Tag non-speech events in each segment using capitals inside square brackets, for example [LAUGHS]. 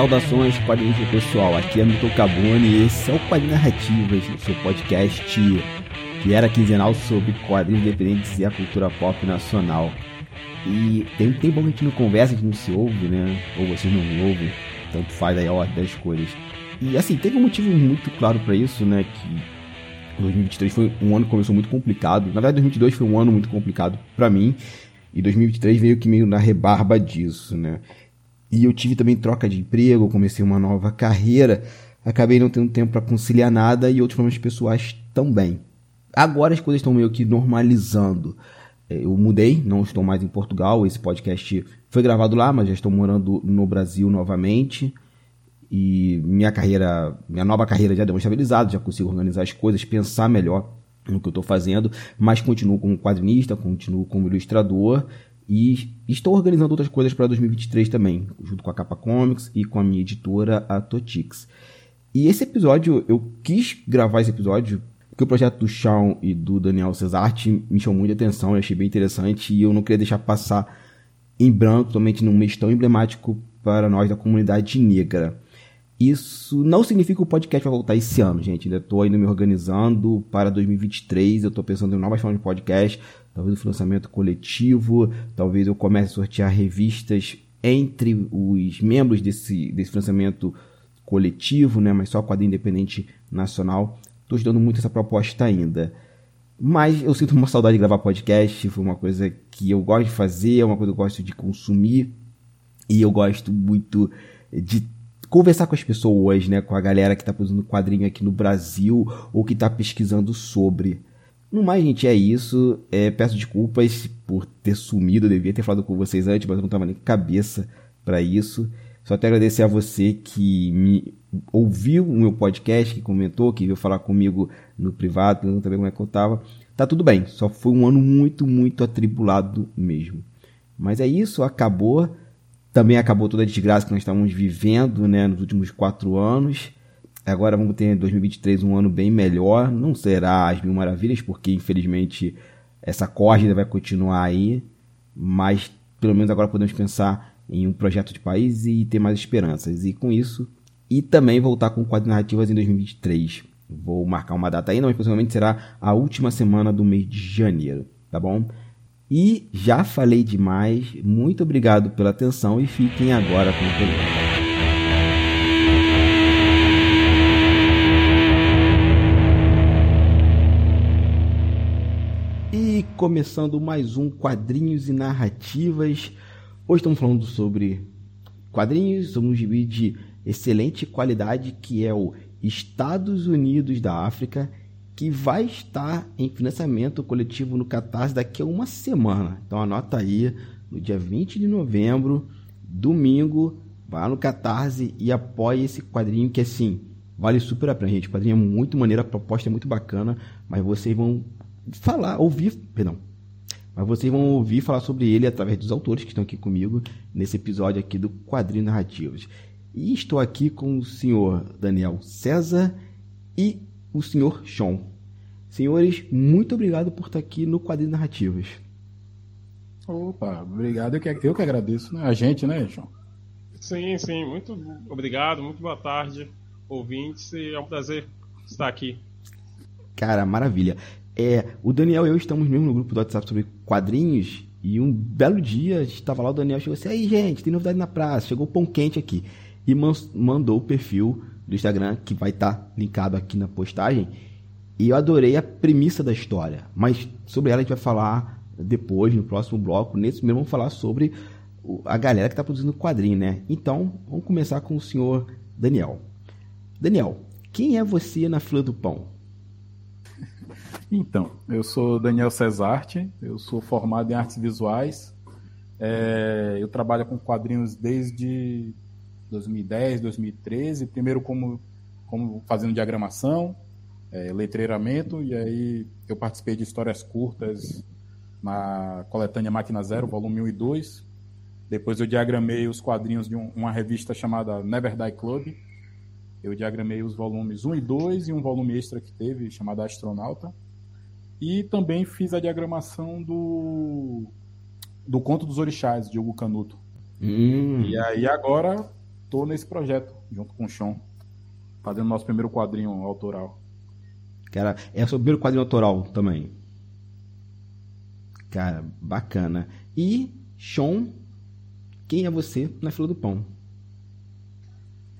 Saudações, quadrinhos pessoal. Aqui é Milton Cabone e esse é o Quadrinho Narrativas, seu podcast que era quinzenal sobre quadrinhos independentes e a cultura pop nacional. E tem um tempo que a gente não conversa, a gente não se ouve, né? Ou vocês não me ouvem, tanto faz aí a ordem das coisas. E assim, teve um motivo muito claro para isso, né? Que 2023 foi um ano que começou muito complicado. Na verdade, 2022 foi um ano muito complicado para mim. E 2023 veio que meio na rebarba disso, né? E eu tive também troca de emprego, comecei uma nova carreira, acabei não tendo tempo para conciliar nada e outros problemas pessoais também. Agora as coisas estão meio que normalizando. É, eu mudei, não estou mais em Portugal. Esse podcast foi gravado lá, mas já estou morando no Brasil novamente. E minha carreira, minha nova carreira já deu uma estabilizada, já consigo organizar as coisas, pensar melhor no que eu estou fazendo, mas continuo como quadrinista, continuo como ilustrador e estou organizando outras coisas para 2023 também, junto com a Capa Comics e com a minha editora, a Totix. E esse episódio, eu quis gravar esse episódio porque o projeto do Shawn e do Daniel Cesarte me chamou muita atenção, eu achei bem interessante e eu não queria deixar passar em branco, somente num mês tão emblemático para nós da comunidade negra. Isso não significa que o podcast vai voltar esse ano, gente. Ainda estou ainda me organizando para 2023. Eu estou pensando em novas formas de podcast, talvez o financiamento coletivo, talvez eu comece a sortear revistas entre os membros desse, desse financiamento coletivo, né? Mas só quadrinho independente nacional. Estou estudando muito essa proposta ainda. Mas eu sinto uma saudade de gravar podcast. Foi uma coisa que eu gosto de fazer, é uma coisa que eu gosto de consumir. E eu gosto muito de conversar com as pessoas, né? Com a galera que está produzindo quadrinho aqui no Brasil ou que está pesquisando sobre. No mais, gente, é isso. É, peço desculpas por ter sumido. Eu devia ter falado com vocês antes, mas eu não estava nem cabeça para isso. Só até agradecer a você que me ouviu o meu podcast, que comentou, que veio falar comigo no privado, perguntando também como é que eu tava. Tá tudo bem, só foi um ano muito, muito atribulado mesmo. Mas é isso, acabou. Também acabou toda a desgraça que nós estávamos vivendo né, nos últimos quatro anos. Agora vamos ter em 2023 um ano bem melhor. Não será as mil maravilhas, porque infelizmente essa corrida vai continuar aí. Mas pelo menos agora podemos pensar em um projeto de país e ter mais esperanças. E com isso, e também voltar com quadro narrativas em 2023. Vou marcar uma data não, mas possivelmente será a última semana do mês de janeiro, tá bom? E já falei demais, muito obrigado pela atenção e fiquem agora com o programa. Começando mais um Quadrinhos e Narrativas Hoje estamos falando sobre quadrinhos, um gibi de excelente qualidade que é o Estados Unidos da África, que vai estar em financiamento coletivo no Catarse daqui a uma semana. Então anota aí, no dia 20 de novembro, domingo, vá no Catarse e apoie esse quadrinho que assim, vale super a pena, gente. O quadrinho é muito maneiro, a proposta é muito bacana, mas vocês vão falar, ouvir, perdão, mas vocês vão ouvir falar sobre ele através dos autores que estão aqui comigo nesse episódio aqui do Quadrinhos Narrativos. E estou aqui com o senhor Daniel César e o senhor Sean. Senhores, muito obrigado por estar aqui no Quadrinhos Narrativos. Opa, obrigado. Eu que, eu que agradeço, né? A gente, né, Sean? Sim, sim. Muito obrigado, muito boa tarde, ouvintes. E é um prazer estar aqui. Cara, maravilha. É, o Daniel e eu estamos mesmo no grupo do WhatsApp sobre quadrinhos e um belo dia estava lá o Daniel chegou assim, aí gente, tem novidade na praça, chegou pão quente aqui e mandou o perfil do Instagram que vai estar tá linkado aqui na postagem e eu adorei a premissa da história, mas sobre ela a gente vai falar depois no próximo bloco, nesse mesmo vamos falar sobre a galera que está produzindo quadrinho, né? Então vamos começar com o senhor Daniel. Daniel, quem é você na fila do pão? Então, eu sou Daniel Cesarte, eu sou formado em artes visuais. É, eu trabalho com quadrinhos desde 2010, 2013. Primeiro como, como fazendo diagramação, é, letreiramento, e aí eu participei de histórias curtas na coletânea Máquina Zero, volume 1 e 2. Depois eu diagramei os quadrinhos de um, uma revista chamada Never Die Club. Eu diagramei os volumes 1 e 2 e um volume extra que teve, chamado Astronauta. E também fiz a diagramação do, do Conto dos Orixás, de Hugo Canuto. Hum. E aí agora tô nesse projeto, junto com o Sean, fazendo nosso primeiro quadrinho autoral. Cara, é o seu primeiro quadrinho autoral também. Cara, bacana. E, Sean, quem é você na fila do pão?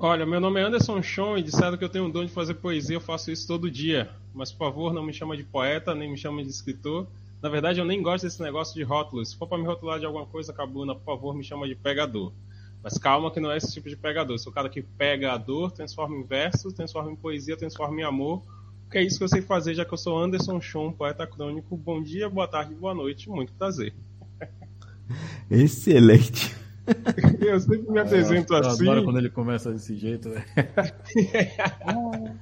Olha, meu nome é Anderson Sean e disseram que eu tenho um dom de fazer poesia, eu faço isso todo dia. Mas, por favor, não me chama de poeta, nem me chama de escritor. Na verdade, eu nem gosto desse negócio de rótulos. Se for para me rotular de alguma coisa, Cabuna, por favor, me chama de pegador. Mas calma que não é esse tipo de pegador. Sou o cara que pega a dor, transforma em verso, transforma em poesia, transforma em amor. Que é isso que eu sei fazer, já que eu sou Anderson Chon, poeta crônico. Bom dia, boa tarde, boa noite. Muito prazer. [LAUGHS] Excelente. [LAUGHS] Eu sempre me apresento eu assim. Agora quando ele começa desse jeito. Né? [LAUGHS]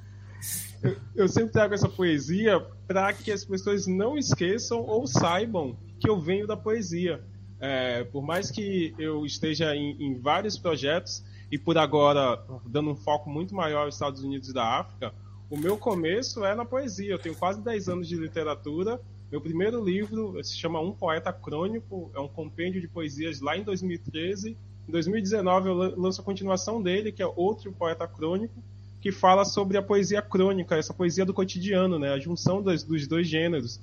eu, eu sempre trago essa poesia para que as pessoas não esqueçam ou saibam que eu venho da poesia. É, por mais que eu esteja em, em, vários projetos e por agora dando um foco muito maior aos Estados Unidos da África, o meu começo é na poesia. Eu tenho quase 10 anos de literatura. Meu primeiro livro se chama Um Poeta Crônico, é um compêndio de poesias lá em 2013. Em 2019 eu lanço a continuação dele, que é Outro Poeta Crônico, que fala sobre a poesia crônica, essa poesia do cotidiano, né? a junção dos, dos dois gêneros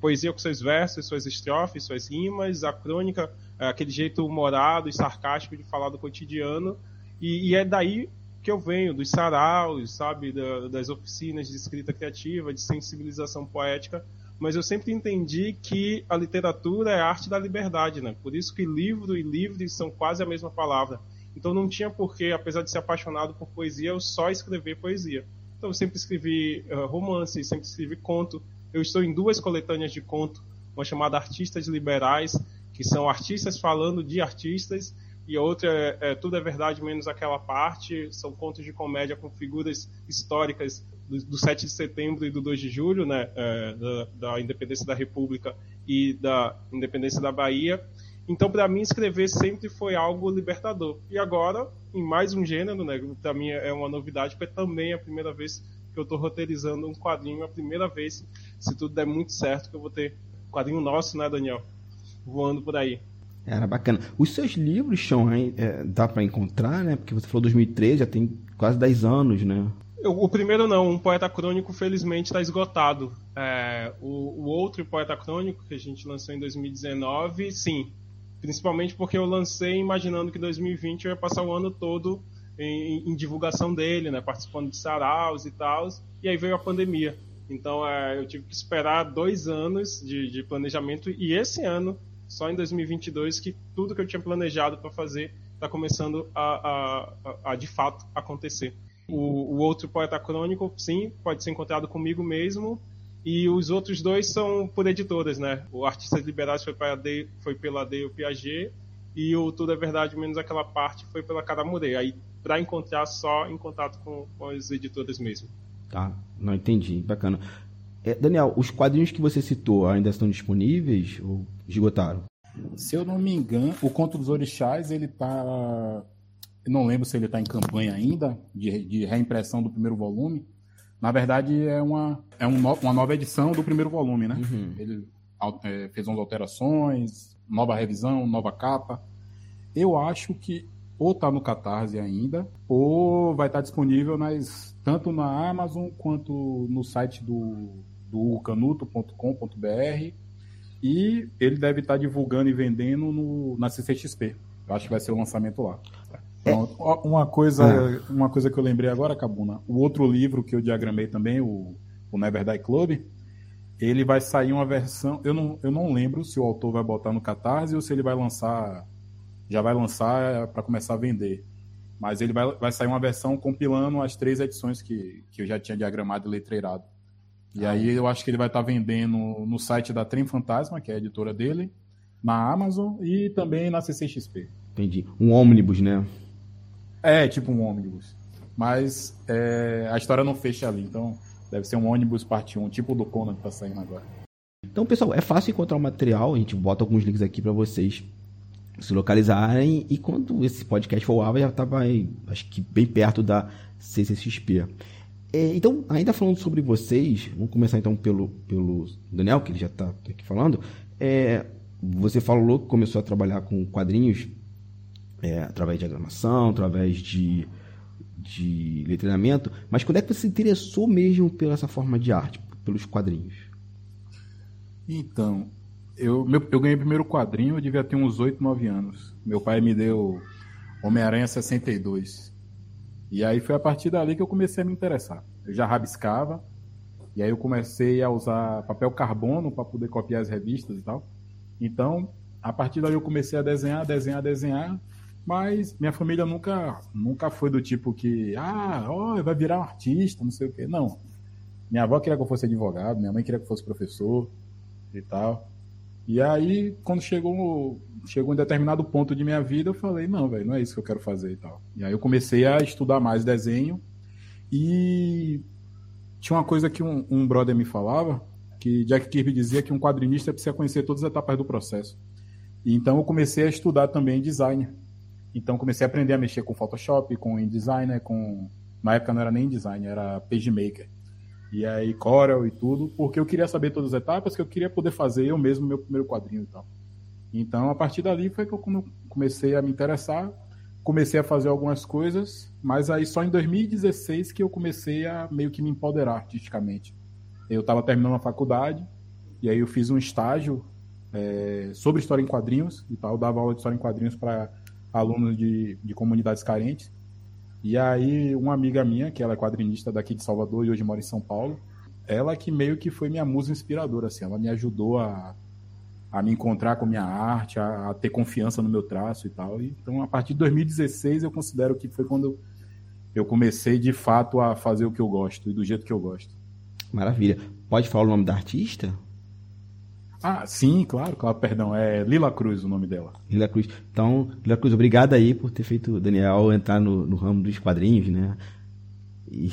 poesia com seus versos, suas estrofes, suas rimas, a crônica, é, aquele jeito humorado e sarcástico de falar do cotidiano. E, e é daí que eu venho, dos saraus, sabe, da, das oficinas de escrita criativa, de sensibilização poética. Mas eu sempre entendi que a literatura é a arte da liberdade, né? Por isso que livro e livre são quase a mesma palavra. Então não tinha porquê, apesar de ser apaixonado por poesia, eu só escrever poesia. Então eu sempre escrevi uh, romance, sempre escrevi conto, eu estou em duas coletâneas de conto, uma chamada Artistas Liberais, que são artistas falando de artistas, e a outra é, é Tudo é Verdade Menos Aquela Parte, são contos de comédia com figuras históricas do, do 7 de setembro e do 2 de julho, né, é, da, da independência da República e da independência da Bahia. Então, para mim, escrever sempre foi algo libertador. E agora, em mais um gênero, né, para mim é uma novidade, porque também é a primeira vez que eu estou roteirizando um quadrinho, a primeira vez, se tudo der muito certo, que eu vou ter quadrinho nosso, né, Daniel? Voando por aí. Era bacana. Os seus livros, Sean, é, dá para encontrar, né? Porque você falou 2013, já tem quase 10 anos, né? O primeiro não, um poeta crônico felizmente está esgotado. É, o, o, outro poeta crônico que a gente lançou em 2019, sim. Principalmente porque eu lancei imaginando que 2020 eu ia passar o ano todo em, em, divulgação dele, né, participando de saraus e tal, e aí veio a pandemia. Então é, eu tive que esperar dois anos de, de, planejamento e esse ano, só em 2022, que tudo que eu tinha planejado para fazer está começando a, a, a, a, de fato acontecer. O, o, outro poeta crônico, sim, pode ser encontrado comigo mesmo. E os outros dois são por editoras, né? O Artistas Liberais foi, para foi pela Dale Piaget e o Tudo é Verdade Menos Aquela Parte foi pela Caramurê. Aí para encontrar só em contato com, com as editoras mesmo. Tá, não entendi, bacana. É, Daniel, os quadrinhos que você citou ainda estão disponíveis ou esgotaram? Se eu não me engano, o Conto dos Orixás, ele tá. Não lembro se ele está em campanha ainda, de, de, reimpressão do primeiro volume. Na verdade, é uma, é um no, uma nova edição do primeiro volume, né? Uhum. Ele é, fez umas alterações, nova revisão, nova capa. Eu acho que ou está no Catarse ainda, ou vai estar tá disponível nas, tanto na Amazon quanto no site do, do canuto.com.br e ele deve estar tá divulgando e vendendo no, na CCXP. Eu acho que vai ser o lançamento lá. Pronto. Uma coisa, é. uma coisa que eu lembrei agora, Cabuna, o outro livro que eu diagramei também, o, o Never Die Club, ele vai sair uma versão. Eu não, eu não lembro se o autor vai botar no Catarse ou se ele vai lançar já vai lançar para começar a vender. Mas ele vai, vai sair uma versão compilando as três edições que, que eu já tinha diagramado e letreirado. E ah, aí eu acho que ele vai estar tá vendendo no site da Trem Fantasma, que é a editora dele, na Amazon e também na CCXP. Entendi. Um ônibus, né? É, tipo um ônibus. Mas é, a história não fecha ali, então deve ser um ônibus parte 1, tipo o do Conan que está saindo agora. Então, pessoal, é fácil encontrar o material, a gente bota alguns links aqui para vocês se localizarem. E quando esse podcast for ao ar, já estava, acho que bem perto da CCXP. É, então, ainda falando sobre vocês, vamos começar então pelo, pelo Daniel, que ele já está aqui falando. É, você falou que começou a trabalhar com quadrinhos é, através de diagramação, através de, de letramento, mas quando é que você se interessou mesmo pela essa forma de arte, pelos quadrinhos? Então, eu, meu, eu ganhei o primeiro quadrinho, eu devia ter uns 8, 9 anos. Meu pai me deu Homem-Aranha 62. E aí foi a partir dali que eu comecei a me interessar. Eu já rabiscava, e aí eu comecei a usar papel carbono para poder copiar as revistas e tal. Então, a partir daí eu comecei a desenhar, desenhar, desenhar, mas minha família nunca, nunca foi do tipo que, ah, ó, vai virar um artista, não sei o quê. Não. Minha avó queria que eu fosse advogado, minha mãe queria que eu fosse professor e tal. E aí, quando chegou, chegou um determinado ponto de minha vida, eu falei, não, velho, não é isso que eu quero fazer e tal. E aí eu comecei a estudar mais desenho e tinha uma coisa que um, um brother me falava, que Jack Kirby dizia que um quadrinista precisa conhecer todas as etapas do processo. E então eu comecei a estudar também design. Então comecei a aprender a mexer com Photoshop, com InDesigner, com na época não era nem InDesign, era PageMaker. E aí Corel e tudo, porque eu queria saber todas as etapas, que eu queria poder fazer eu mesmo meu primeiro quadrinho e tal. Então a partir dali foi que eu comecei a me interessar, comecei a fazer algumas coisas, mas aí só em 2016 que eu comecei a meio que me empoderar artisticamente. Eu estava terminando a faculdade e aí eu fiz um estágio é, sobre história em quadrinhos e tal, eu dava aula de história em quadrinhos para alunos de, de comunidades carentes. E aí, uma amiga minha, que ela é quadrinista daqui de Salvador e hoje mora em São Paulo, ela que meio que foi minha musa inspiradora, assim, ela me ajudou a, a me encontrar com minha arte, a, a ter confiança no meu traço e tal. Então, a partir de 2016, eu considero que foi quando eu comecei de fato a fazer o que eu gosto e do jeito que eu gosto. Maravilha. Pode falar o nome da artista? Ah, sim, claro, claro, perdão. É Lila Cruz o nome dela. Lila Cruz. Então, Lila Cruz, obrigado aí por ter feito Daniel entrar no, no ramo dos quadrinhos, né? E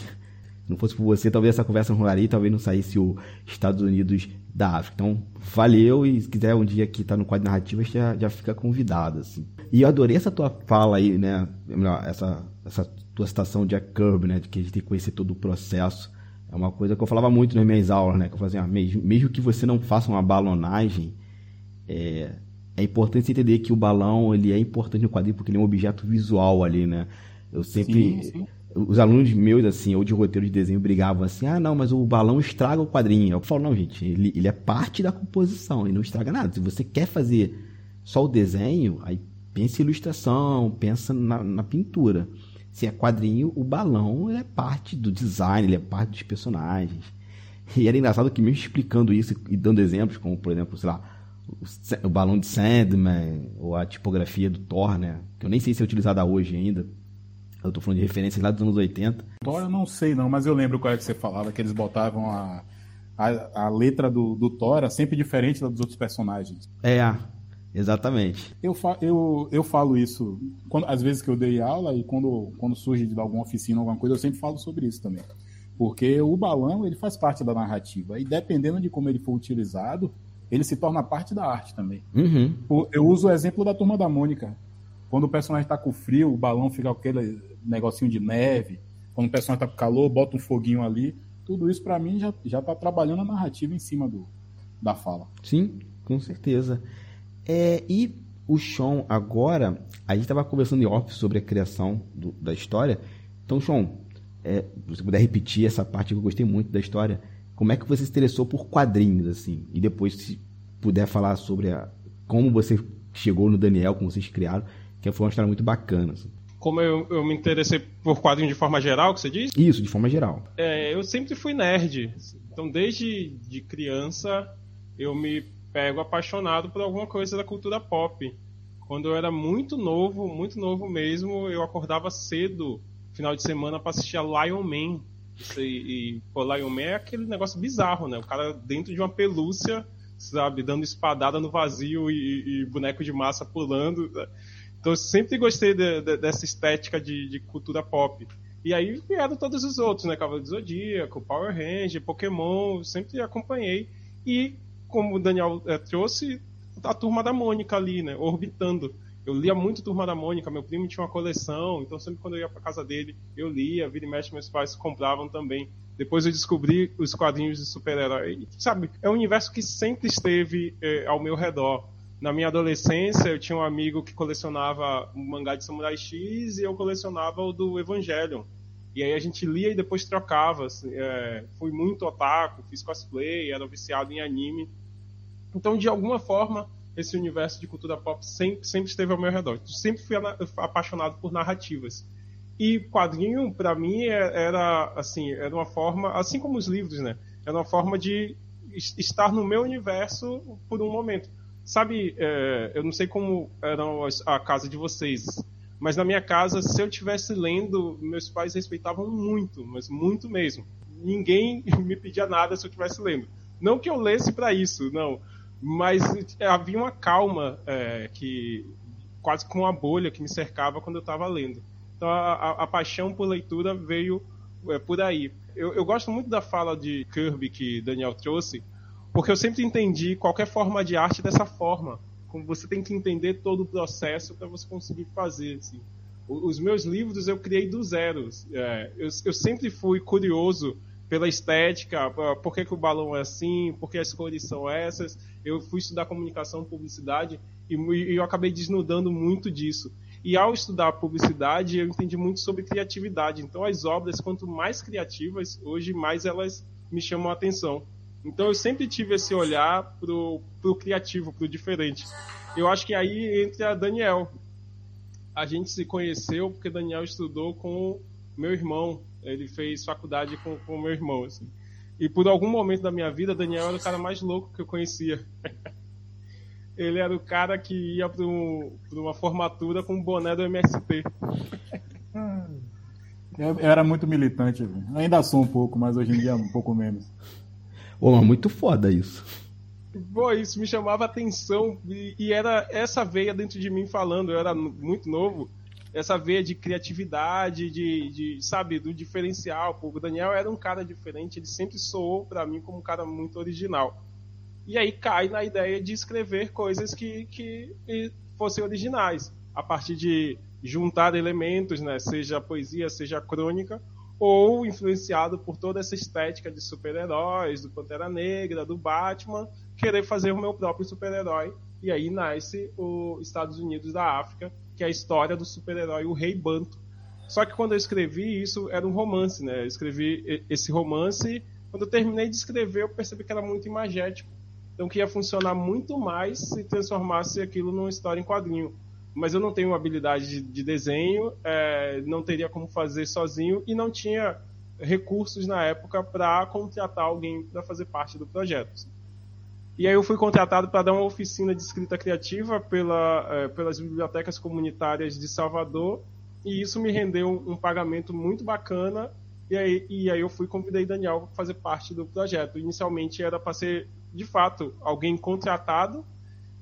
não fosse por você, talvez essa conversa não rolaria, talvez não saísse o Estados Unidos da África. Então, valeu e se quiser um dia estar tá no quadro narrativo, já, já fica convidado, assim. E eu adorei essa tua fala aí, né? Essa, essa tua citação de Jack Kirby, né? De que a gente tem que conhecer todo o processo é uma coisa que eu falava muito nas minhas aulas, né? Que eu fazia, assim, ah, mesmo, mesmo que você não faça uma balonagem, é, é importante você entender que o balão ele é importante no quadrinho porque ele é um objeto visual ali, né? Eu sempre. Sim, sim. Os alunos meus, assim, ou de roteiro de desenho, brigavam assim: ah, não, mas o balão estraga o quadrinho. Eu falo: não, gente, ele, ele é parte da composição, ele não estraga nada. Se você quer fazer só o desenho, aí pensa em ilustração, pensa na, na pintura se é quadrinho, o balão é parte do design, ele é parte dos personagens. E era engraçado que mesmo explicando isso e dando exemplos, como por exemplo, sei lá, o, balão de Sandman, ou a tipografia do Thor, né? Que eu nem sei se é utilizada hoje ainda. Eu tô falando de referências lá dos anos 80. Thor eu não sei não, mas eu lembro qual é que você falava, que eles botavam a, a, a letra do, do Thor sempre diferente da dos outros personagens. É, Exatamente. Eu, fa eu, eu falo isso quando, às vezes que eu dei aula e quando, quando surge de alguma oficina, alguma coisa, eu sempre falo sobre isso também. Porque o balão, ele faz parte da narrativa. E dependendo de como ele for utilizado, ele se torna parte da arte também. Uhum. Eu uso o exemplo da Turma da Mônica. Quando o personagem está com frio, o balão fica aquele negocinho de neve. Quando o personagem está com calor, bota um foguinho ali. Tudo isso, para mim, já, já tá trabalhando a narrativa em cima do, da fala. Sim, com certeza. É, e o Sean, agora, a gente estava conversando em off sobre a criação do, da história. Então, Sean, é, se você puder repetir essa parte que eu gostei muito da história, como é que você se interessou por quadrinhos, assim? E depois, se puder falar sobre a, como você chegou no Daniel, como vocês criaram, que foi uma história muito bacana. Assim. Como eu, eu, me interessei por quadrinhos de forma geral, que você diz? Isso, de forma geral. É, eu sempre fui nerd. Então, desde de criança, eu me pego apaixonado por alguma coisa da cultura pop. Quando eu era muito novo, muito novo mesmo, eu acordava cedo, final de semana, para assistir a Lion Man. E, pô, Lion Man é aquele negócio bizarro, né? O cara dentro de uma pelúcia, sabe, dando espadada no vazio e, e boneco de massa pulando. Então eu sempre gostei de, de, dessa estética de, de, cultura pop. E aí vieram todos os outros, né? Cavaleiro do Zodíaco, Power Ranger, Pokémon, sempre acompanhei. E como o Daniel é, trouxe, a turma da Mônica ali, né? Orbitando. Eu lia muito Turma da Mônica, meu primo tinha uma coleção, então sempre quando eu ia para casa dele, eu lia, vira e mexe, meus pais compravam também. Depois eu descobri os quadrinhos de super-herói. Sabe, é um universo que sempre esteve é, ao meu redor. Na minha adolescência, eu tinha um amigo que colecionava o mangá de Samurai X e eu colecionava o do Evangelion. E aí a gente lia e depois trocava. Assim, é, fui muito otaku, fiz cosplay, era viciado em anime. Então, de alguma forma, esse universo de cultura pop sempre, sempre esteve ao meu redor. Sempre fui apaixonado por narrativas. E quadrinho, para mim, é, era assim, era uma forma, assim como os livros, né? Era uma forma de estar no meu universo por um momento. Sabe, é, eu não sei como era a casa de vocês, mas na minha casa, se eu tivesse lendo, meus pais respeitavam muito, mas muito mesmo. Ninguém [LAUGHS] me pedia nada se eu estivesse lendo. Não que eu lesse para isso, não. Mas havia uma calma é, que quase com uma bolha que me cercava quando eu estava lendo. Então a, a, a, paixão por leitura veio é, por aí. Eu, eu, gosto muito da fala de Kirby que Daniel trouxe, porque eu sempre entendi qualquer forma de arte dessa forma. Como você tem que entender todo o processo para você conseguir fazer. Assim. Os meus livros eu criei do zero. É, eu, eu sempre fui curioso pela estética, por que, que, o balão é assim, por que as cores são essas. Eu fui estudar comunicação, publicidade e, e eu acabei desnudando muito disso. E ao estudar publicidade, eu entendi muito sobre criatividade. Então, as obras, quanto mais criativas, hoje mais elas me chamam a atenção. Então, eu sempre tive esse olhar pro, pro criativo, pro diferente. Eu acho que aí entra Daniel. A gente se conheceu porque Daniel estudou com meu irmão. Ele fez faculdade com o meu irmão. Assim. E por algum momento da minha vida, Daniel era o cara mais louco que eu conhecia. [LAUGHS] ele era o cara que ia para um, uma formatura com um boné do MST. Eu, eu era muito militante, viu? ainda sou um pouco, mas hoje em dia um pouco menos. Ô, mas muito foda isso. Pô, isso me chamava atenção e, e, era essa veia dentro de mim falando, eu era muito novo, essa veia de criatividade, de, de sabe, do diferencial. Pô, o Daniel era um cara diferente, ele sempre soou para mim como um cara muito original. E aí cai na ideia de escrever coisas que, que fossem originais, a partir de juntar elementos, né, seja poesia, seja crônica, ou influenciado por toda essa estética de super-heróis, do Pantera Negra, do Batman, querer fazer o meu próprio super-herói. E aí nasce os Estados Unidos da África, que é a história do super-herói, o Rei Banto. Só que quando eu escrevi isso, era um romance, né? Eu escrevi esse romance, quando eu terminei de escrever, eu percebi que era muito imagético. Então que ia funcionar muito mais se transformasse aquilo numa história em quadrinho. Mas eu não tenho habilidade de, de desenho, é, não teria como fazer sozinho e não tinha recursos na época para contratar alguém para fazer parte do projeto. E aí eu fui contratado para dar uma oficina de escrita criativa pela, é, pelas bibliotecas comunitárias de Salvador e isso me rendeu um pagamento muito bacana e aí, e aí eu fui convidei Daniel para fazer parte do projeto. Inicialmente era para ser de fato, alguém contratado,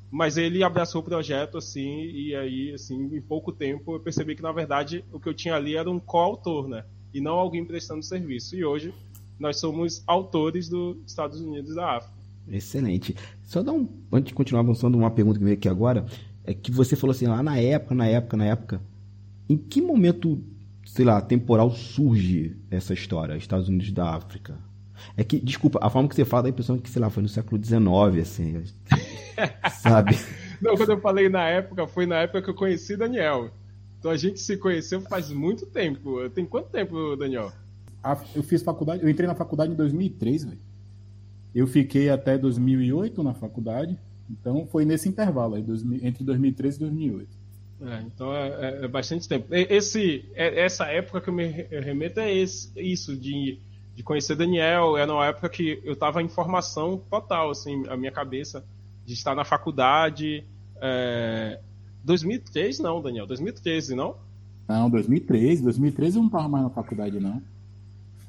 mas ele abraçou o projeto, assim, e aí, assim, em pouco tempo eu percebi que, na verdade, o que eu tinha ali era um coautor, né? E não alguém prestando serviço. E hoje nós somos autores dos Estados Unidos da África. Excelente. Só dar um. Antes de continuar avançando, uma pergunta que veio aqui agora. É que você falou assim, lá na época, na época, na época. Em que momento, sei lá, temporal surge essa história, Estados Unidos da África? É que, desculpa, a forma que você fala dá a impressão que, sei lá, foi no século XIX, assim. [LAUGHS] sabe? Não, quando eu falei na época, foi na época que eu conheci Daniel. Então a gente se conheceu faz muito tempo. Tem quanto tempo, Daniel? Eu fiz faculdade, eu entrei na faculdade em 2003, velho. Eu fiquei até 2008 na faculdade, então foi nesse intervalo aí, entre 2013 e 2008. É, então é, é, é, bastante tempo. Esse, é, essa época que eu me remeto é esse, isso, de de conhecer Daniel. Era uma época que eu estava em formação total, assim, a minha cabeça de estar na faculdade. É... 2003 não, Daniel, 2013 não? Não, 2013. 2013 eu não estava mais na faculdade, não.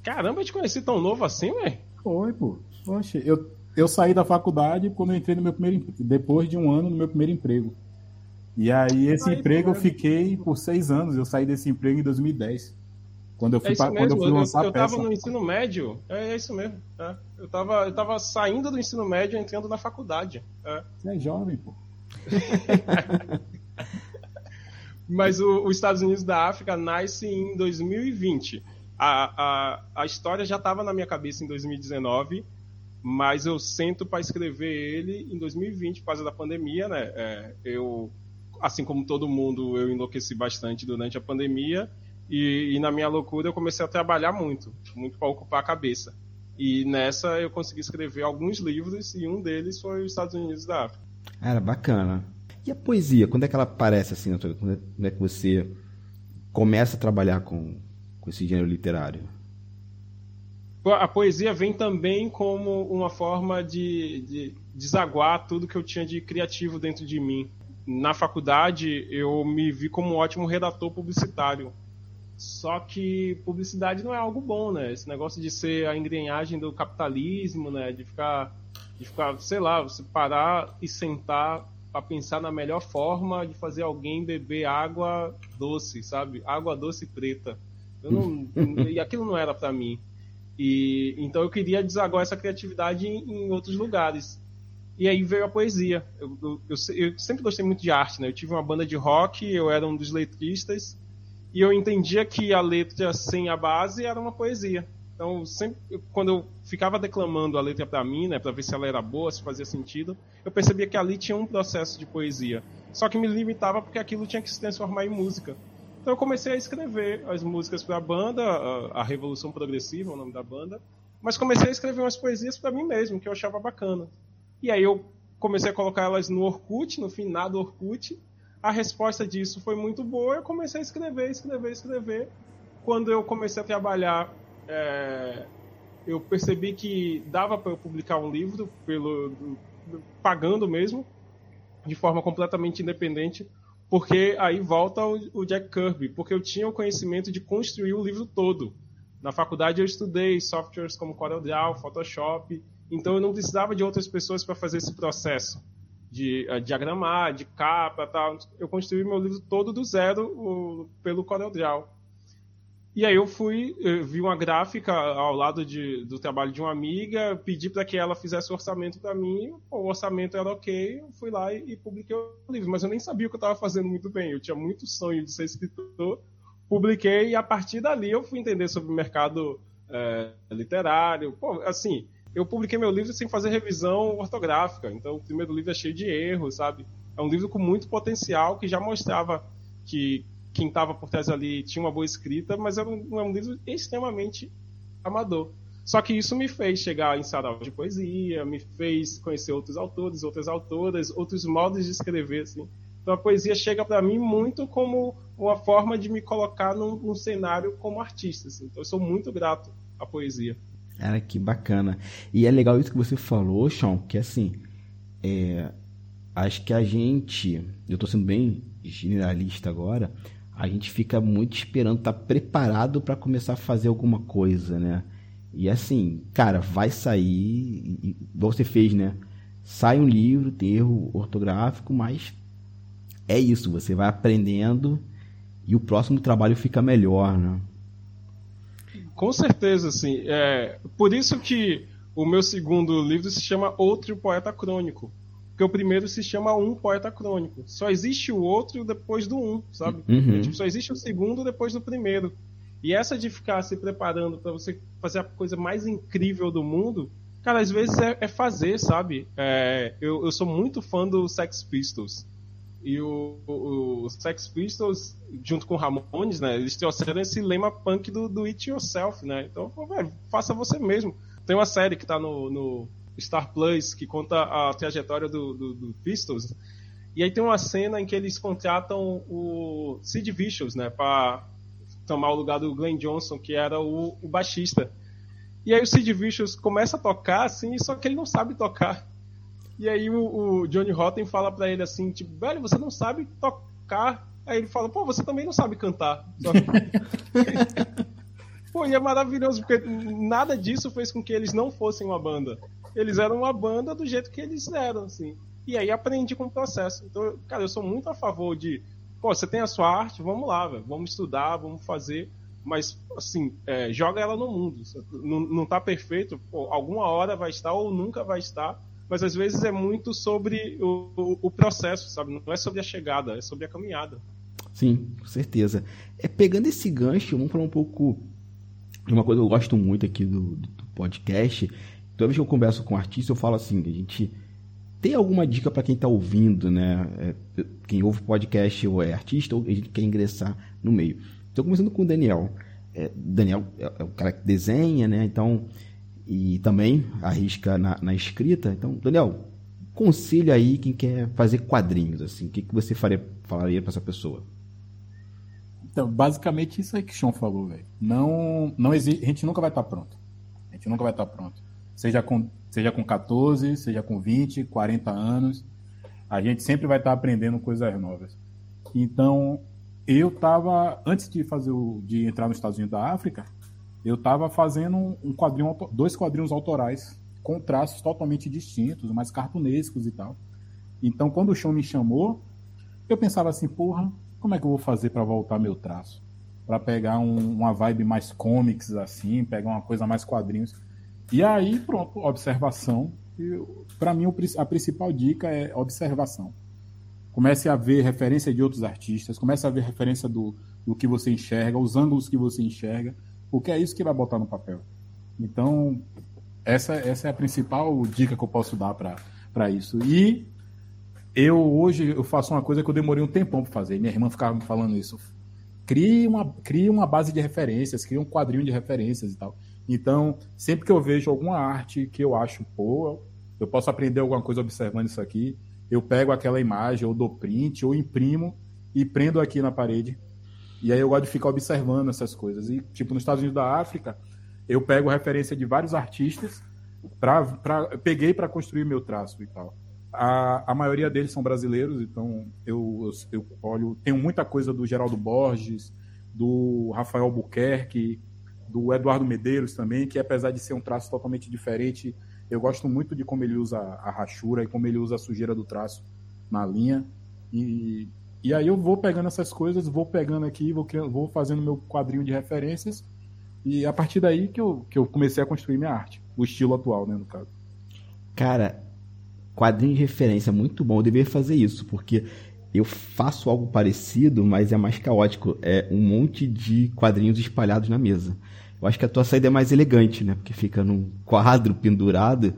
Caramba, eu te conheci tão novo assim, velho? Foi, pô. Poxa, eu, eu saí da faculdade quando eu entrei no meu primeiro depois de um ano no meu primeiro emprego. E aí esse aí, emprego eu fiquei por seis anos. Eu saí desse emprego em 2010. Quando eu fui, é pra, quando eu fui lançar eu, eu tava no ensino médio, é, é isso mesmo. É. Eu, tava, eu tava saindo do ensino médio entrando na faculdade. É. Você é jovem, pô. [LAUGHS] Mas o, os Estados Unidos da África nasce em 2020. A, a, a história já estava na minha cabeça em 2019, mas eu sento para escrever ele em 2020 por causa da pandemia, né? É, eu, assim como todo mundo, eu enlouqueci bastante durante a pandemia e, e na minha loucura eu comecei a trabalhar muito, muito para ocupar a cabeça. E nessa eu consegui escrever alguns livros e um deles foi os Estados Unidos da África. Era bacana. E a poesia, quando é que ela aparece assim na é, quando é que você começa a trabalhar com, com esse gênero literário? A poesia vem também como uma forma de, de desaguar tudo que eu tinha de criativo dentro de mim. Na faculdade, eu me vi como um ótimo redator publicitário. Só que publicidade não é algo bom, né? Esse negócio de ser a engrenagem do capitalismo, né? De ficar, de ficar, sei lá, você parar e sentar para pensar na melhor forma de fazer alguém beber água doce, sabe? Água doce preta. Não, [LAUGHS] e aquilo não era para mim. E então eu queria desaguar essa criatividade em, em outros lugares. E aí veio a poesia. Eu, eu, eu, eu, sempre gostei muito de arte, né? Eu tive uma banda de rock, eu era um dos letristas, e eu entendia que a letra sem a base era uma poesia. Então, sempre, quando eu ficava declamando a letra para mim, né, para ver se ela era boa, se fazia sentido, eu percebia que ali tinha um processo de poesia. Só que me limitava porque aquilo tinha que se transformar em música. Então eu comecei a escrever as músicas para a banda, a, Revolução Progressiva, o nome da banda, mas comecei a escrever umas poesias para mim mesmo, que eu achava bacana. E aí eu comecei a colocar elas no Orkut, no finado Orkut. A resposta disso foi muito boa, eu comecei a escrever, escrever, escrever. Quando eu comecei a trabalhar, é, eu percebi que dava para eu publicar um livro pelo pagando mesmo, de forma completamente independente, porque aí volta o, Jack Kirby, porque eu tinha o conhecimento de construir o livro todo. Na faculdade eu estudei softwares como CorelDRAW, Photoshop, então eu não precisava de outras pessoas para fazer esse processo de uh, diagramar, de capa, tal. Eu construí meu livro todo do zero o, pelo CorelDRAW. E aí eu fui, eu vi uma gráfica ao lado de, do trabalho de uma amiga, pedi para que ela fizesse o orçamento para mim, o orçamento era ok, eu fui lá e, e publiquei o livro, mas eu nem sabia o que eu estava fazendo muito bem, eu tinha muito sonho de ser escritor, publiquei e a partir dali eu fui entender sobre o mercado é, literário, Pô, assim, eu publiquei meu livro sem fazer revisão ortográfica, então o primeiro livro é cheio de erros, sabe? É um livro com muito potencial que já mostrava que quem estava por trás ali tinha uma boa escrita, mas era um, um livro extremamente amador. Só que isso me fez chegar em sarau de poesia, me fez conhecer outros autores, outras autoras, outros modos de escrever, assim. Então a poesia chega para mim muito como uma forma de me colocar num, num cenário como artista. Assim. Então eu sou muito grato à poesia. Cara, que bacana. E é legal isso que você falou, Sean, que assim, é, acho que a gente, eu estou sendo bem generalista agora, a gente fica muito esperando estar tá preparado para começar a fazer alguma coisa, né? E assim, cara, vai sair, igual você fez, né? Sai um livro, tem erro ortográfico, mas é isso, você vai aprendendo e o próximo trabalho fica melhor, né? Com certeza, sim. É, por isso que o meu segundo livro se chama Outro Poeta Crônico porque o primeiro se chama um poeta crônico. Só existe o outro depois do um, sabe? Uhum. É, tipo, só existe o segundo depois do primeiro. E essa de ficar se preparando para você fazer a coisa mais incrível do mundo, cara, às vezes é, é fazer, sabe? É, eu, eu sou muito fã do Sex Pistols. E o, o, o, Sex Pistols, junto com Ramones, né? Eles trouxeram esse lema punk do, do It Yourself, né? Então, velho, faça você mesmo. Tem uma série que tá no, no Star Plus, que conta a trajetória do, do, do, Pistols. E aí tem uma cena em que eles contratam o Sid Vicious, né, para tomar o lugar do Glenn Johnson, que era o, o baixista. E aí o Sid Vicious começa a tocar, assim, só que ele não sabe tocar. E aí o, o Johnny Rotten fala para ele assim, tipo, velho, você não sabe tocar. Aí ele fala, pô, você também não sabe cantar. [LAUGHS] Pô, e é maravilhoso, porque nada disso fez com que eles não fossem uma banda. Eles eram uma banda do jeito que eles eram, assim. E aí aprendi com o processo. Então, cara, eu sou muito a favor de, pô, você tem a sua arte, vamos lá, velho, vamos estudar, vamos fazer, mas, assim, é, joga ela no mundo. Não, não tá perfeito, pô, alguma hora vai estar ou nunca vai estar, mas às vezes é muito sobre o, o, o processo, sabe? Não é sobre a chegada, é sobre a caminhada. Sim, com certeza. É, pegando esse gancho, vamos falar um pouco uma coisa que eu gosto muito aqui do, do podcast, toda vez que eu converso com um artista, eu falo assim, a gente tem alguma dica para quem está ouvindo, né? É, quem ouve podcast ou é artista ou a gente quer ingressar no meio. Estou começando com o Daniel. É, Daniel é, é o cara que desenha, né? Então, e também arrisca na, na escrita. Então, Daniel, conselho aí quem quer fazer quadrinhos, assim, o que, que você faria, falaria para essa pessoa? Então, basicamente isso aí que o Sean falou, velho. Não, não existe, a gente nunca vai estar tá pronto. A gente nunca vai estar tá pronto. Seja com seja com 14, seja com 20, 40 anos, a gente sempre vai estar aprendendo coisas novas. Então, eu estava, antes de fazer o, de entrar nos Estados Unidos da África, eu estava fazendo um quadrinho, dois quadrinhos autorais com traços totalmente distintos, mais cartunescos e tal. Então, quando o show me chamou, eu pensava assim, porra, como é que eu vou fazer para voltar meu traço? Para pegar um, uma vibe mais comics assim, pegar uma coisa mais quadrinhos. E aí, pronto, observação. Para mim, a principal dica é observação. Comece a ver referência de outros artistas, comece a ver referência do, do que você enxerga, os ângulos que você enxerga, porque é isso que vai botar no papel. Então, essa, essa é a principal dica que eu posso dar para isso. E eu hoje eu faço uma coisa que eu demorei um tempão para fazer. Minha irmã ficava me falando isso. Crie uma, crie uma base de referências, crie um quadrinho de referências e tal. Então, sempre que eu vejo alguma arte que eu acho, pô, eu posso aprender alguma coisa observando isso aqui, eu pego aquela imagem, ou dou print, ou imprimo e prendo aqui na parede. E aí eu gosto de ficar observando essas coisas. E, tipo, nos Estados Unidos da África, eu pego referência de vários artistas, pra, pra, peguei para construir meu traço e tal. A, a maioria deles são brasileiros, então eu, eu, eu olho. Tenho muita coisa do Geraldo Borges, do Rafael Buquerque, do Eduardo Medeiros também, que apesar de ser um traço totalmente diferente, eu gosto muito de como ele usa a rachura e como ele usa a sujeira do traço na linha. E, e aí eu vou pegando essas coisas, vou pegando aqui, vou, vou fazendo meu quadrinho de referências. E a partir daí que eu, que eu comecei a construir minha arte, o estilo atual, né, no caso. Cara, quadrinho de referência, muito bom. Eu deveria fazer isso, porque eu faço algo parecido, mas é mais caótico. É um monte de quadrinhos espalhados na mesa. Eu acho que a tua saída é mais elegante, né? Porque fica num quadro [LAUGHS] pendurado.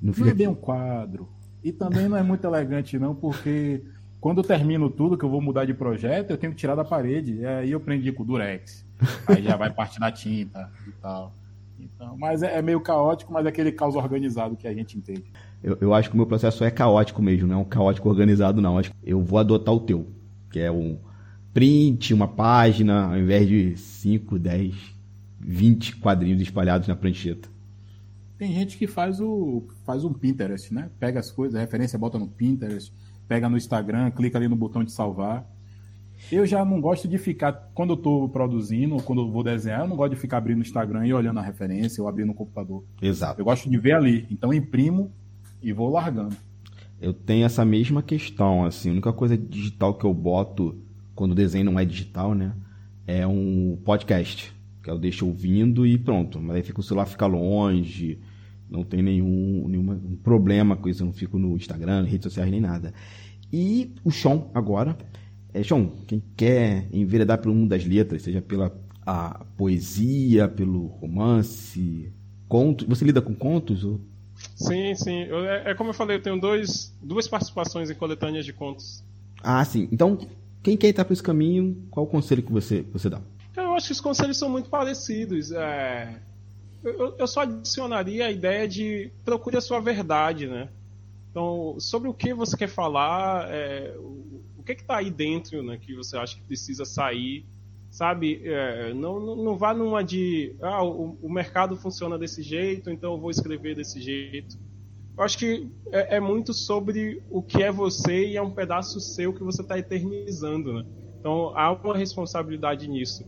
Não, fica... não é bem um quadro. E também não é muito elegante, não, porque quando eu termino tudo, que eu vou mudar de projeto, eu tenho que tirar da parede. E aí eu prendi com o Durex. Aí já vai parte da tinta e tal. Então, mas é, é, meio caótico, mas é aquele caos organizado que a gente entende. Eu, eu acho que o meu processo é caótico mesmo, não é um caótico organizado, não. Acho eu vou adotar o teu, que é um print, uma página, ao invés de 5, 10, 20 quadrinhos espalhados na prancheta. Tem gente que faz o faz um Pinterest, né? Pega as coisas, a referência, bota no Pinterest, pega no Instagram, clica ali no botão de salvar. Eu já não gosto de ficar, quando eu estou produzindo, ou quando eu vou desenhar, eu não gosto de ficar abrindo o Instagram e olhando a referência ou abrindo no computador. Exato. Eu gosto de ver ali. Então eu imprimo e vou largando. Eu tenho essa mesma questão, assim, a única coisa digital que eu boto quando o desenho não é digital, né, é um podcast, que eu deixo ouvindo e pronto, mas aí fica o celular fica longe, não tem nenhum nenhuma, um problema com isso, eu não fico no Instagram, redes sociais nem nada. E o Sean agora, é, Sean, quem quer enveredar pelo mundo das letras, seja pela a poesia, pelo romance, contos, você lida com contos ou Sim, sim. Eu, é, é, como eu falei, eu tenho dois, duas participações em coletâneas de contos. Ah, sim. Então, quem quer entrar por esse caminho, qual o conselho que você, você dá? Acho que os conselhos são muito parecidos. É... Eu, eu, só adicionaria a ideia de procure a sua verdade, né? Então, sobre o que você quer falar, é... o que está aí dentro né, que você acha que precisa sair sabe? É, não, não, não vá numa de, ah, o, o, mercado funciona desse jeito, então eu vou escrever desse jeito. Eu acho que é, é muito sobre o que é você e é um pedaço seu que você está eternizando, né? Então há uma responsabilidade nisso.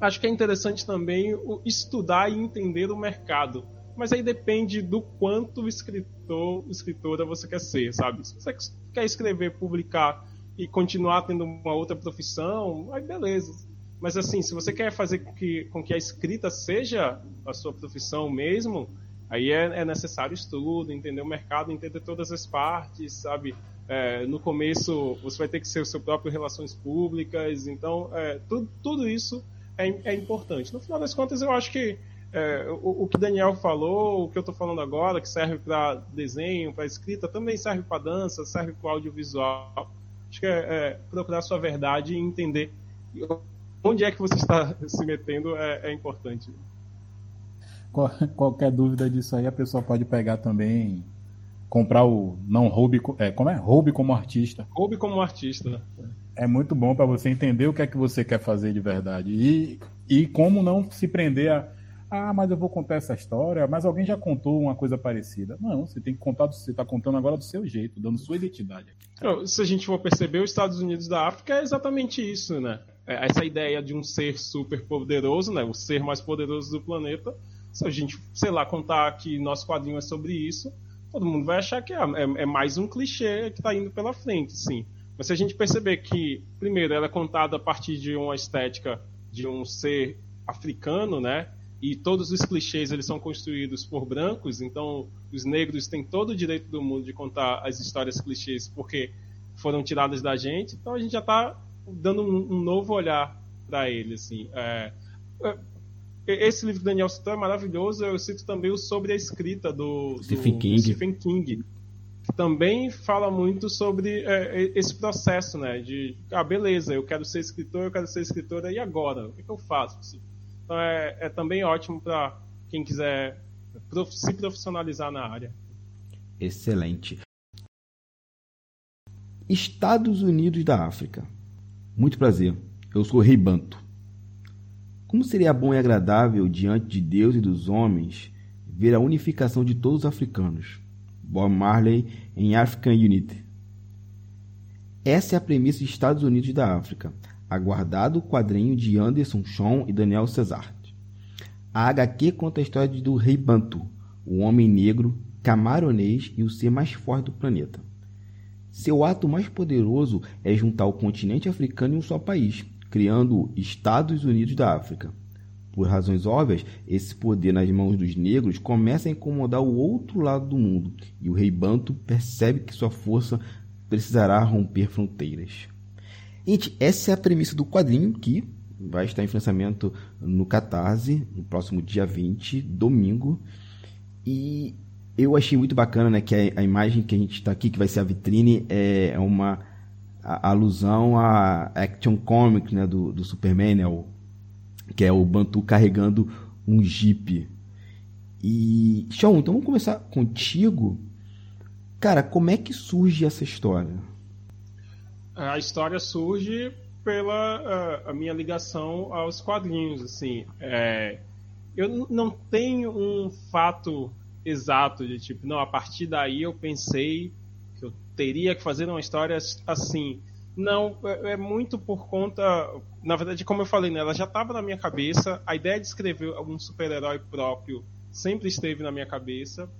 Acho que é interessante também estudar e entender o mercado. Mas aí depende do quanto escritor, escritora você quer ser, sabe? Se você quer escrever, publicar e continuar tendo uma outra profissão, aí beleza. Mas assim, se você quer fazer com que, com que a escrita seja a sua profissão mesmo, aí é, é necessário estudo, entender o mercado, entender todas as partes, sabe? É, no começo você vai ter que ser o seu próprio relações públicas, então é, tudo, tudo isso é, é, importante. No final das contas, eu acho que é, o, o, que Daniel falou, o que eu estou falando agora, que serve para desenho, para escrita, também serve para dança, serve para audiovisual. Acho que é, é, procurar sua verdade e entender onde é que você está [LAUGHS] se metendo é, é importante. Qualquer dúvida disso aí, a pessoa pode pegar também, comprar o não roube, é, como é? Roube como artista. Roube como artista. É muito bom para você entender o que é que você quer fazer de verdade e, e como não se prender a ah, mas eu vou contar essa história, mas alguém já contou uma coisa parecida. Não, você tem que contar, você está contando agora do seu jeito, dando sua identidade. Se a gente for perceber, os Estados Unidos da África é exatamente isso, né? É essa ideia de um ser super poderoso, né? O ser mais poderoso do planeta. Se a gente, sei lá, contar que nosso quadrinho é sobre isso, todo mundo vai achar que é, é, é mais um clichê que está indo pela frente, sim. Mas se a gente perceber que, primeiro, ela é contada a partir de uma estética de um ser africano, né? e todos os clichês eles são construídos por brancos, então os negros têm todo o direito do mundo de contar as histórias clichês porque foram tiradas da gente, então a gente já está dando um, um, novo olhar para ele, assim. É, é, esse livro que Daniel citou é maravilhoso, eu cito também o Sobre a Escrita do Stephen, do, King. Do Stephen King, também fala muito sobre é, esse processo, né, de, ah, beleza, eu quero ser escritor, eu quero ser escritora, e agora? O que, que eu faço? Assim? Então é, é também ótimo para quem quiser prof, se profissionalizar na área. Excelente. Estados Unidos da África. Muito prazer. Eu sou Rei Banto. Como seria bom e agradável diante de Deus e dos homens ver a unificação de todos os africanos. Bob Marley em African Unity. Essa é a premissa dos Estados Unidos da África, aguardado quadrinho de Anderson Chon e Daniel Cesar. A HQ conta a história do rei Bantu, o homem negro, camaronês e o ser mais forte do planeta. Seu ato mais poderoso é juntar o continente africano em um só país, criando Estados Unidos da África. Por razões óbvias, esse poder nas mãos dos negros começa a incomodar o outro lado do mundo, e o rei Banto percebe que sua força precisará romper fronteiras. Gente, essa é a premissa do quadrinho que vai estar em financiamento no Catarse no próximo dia 20, domingo. E eu achei muito bacana né, que a, a imagem que a gente está aqui, que vai ser a vitrine, é, é uma a, alusão à Action Comic né, do, do Superman, né, o, que é o Bantu carregando um Jeep. E, Sean, então vamos começar contigo. Cara, como é que surge essa história? a história surge pela a, a minha ligação aos quadrinhos, assim. É, eu não tenho um fato exato de tipo, não, a partir daí eu pensei que eu teria que fazer uma história assim. Não, é, é muito por conta, na verdade, como eu falei, né, ela já estava na minha cabeça. A ideia de escrever um super-herói próprio sempre esteve na minha cabeça.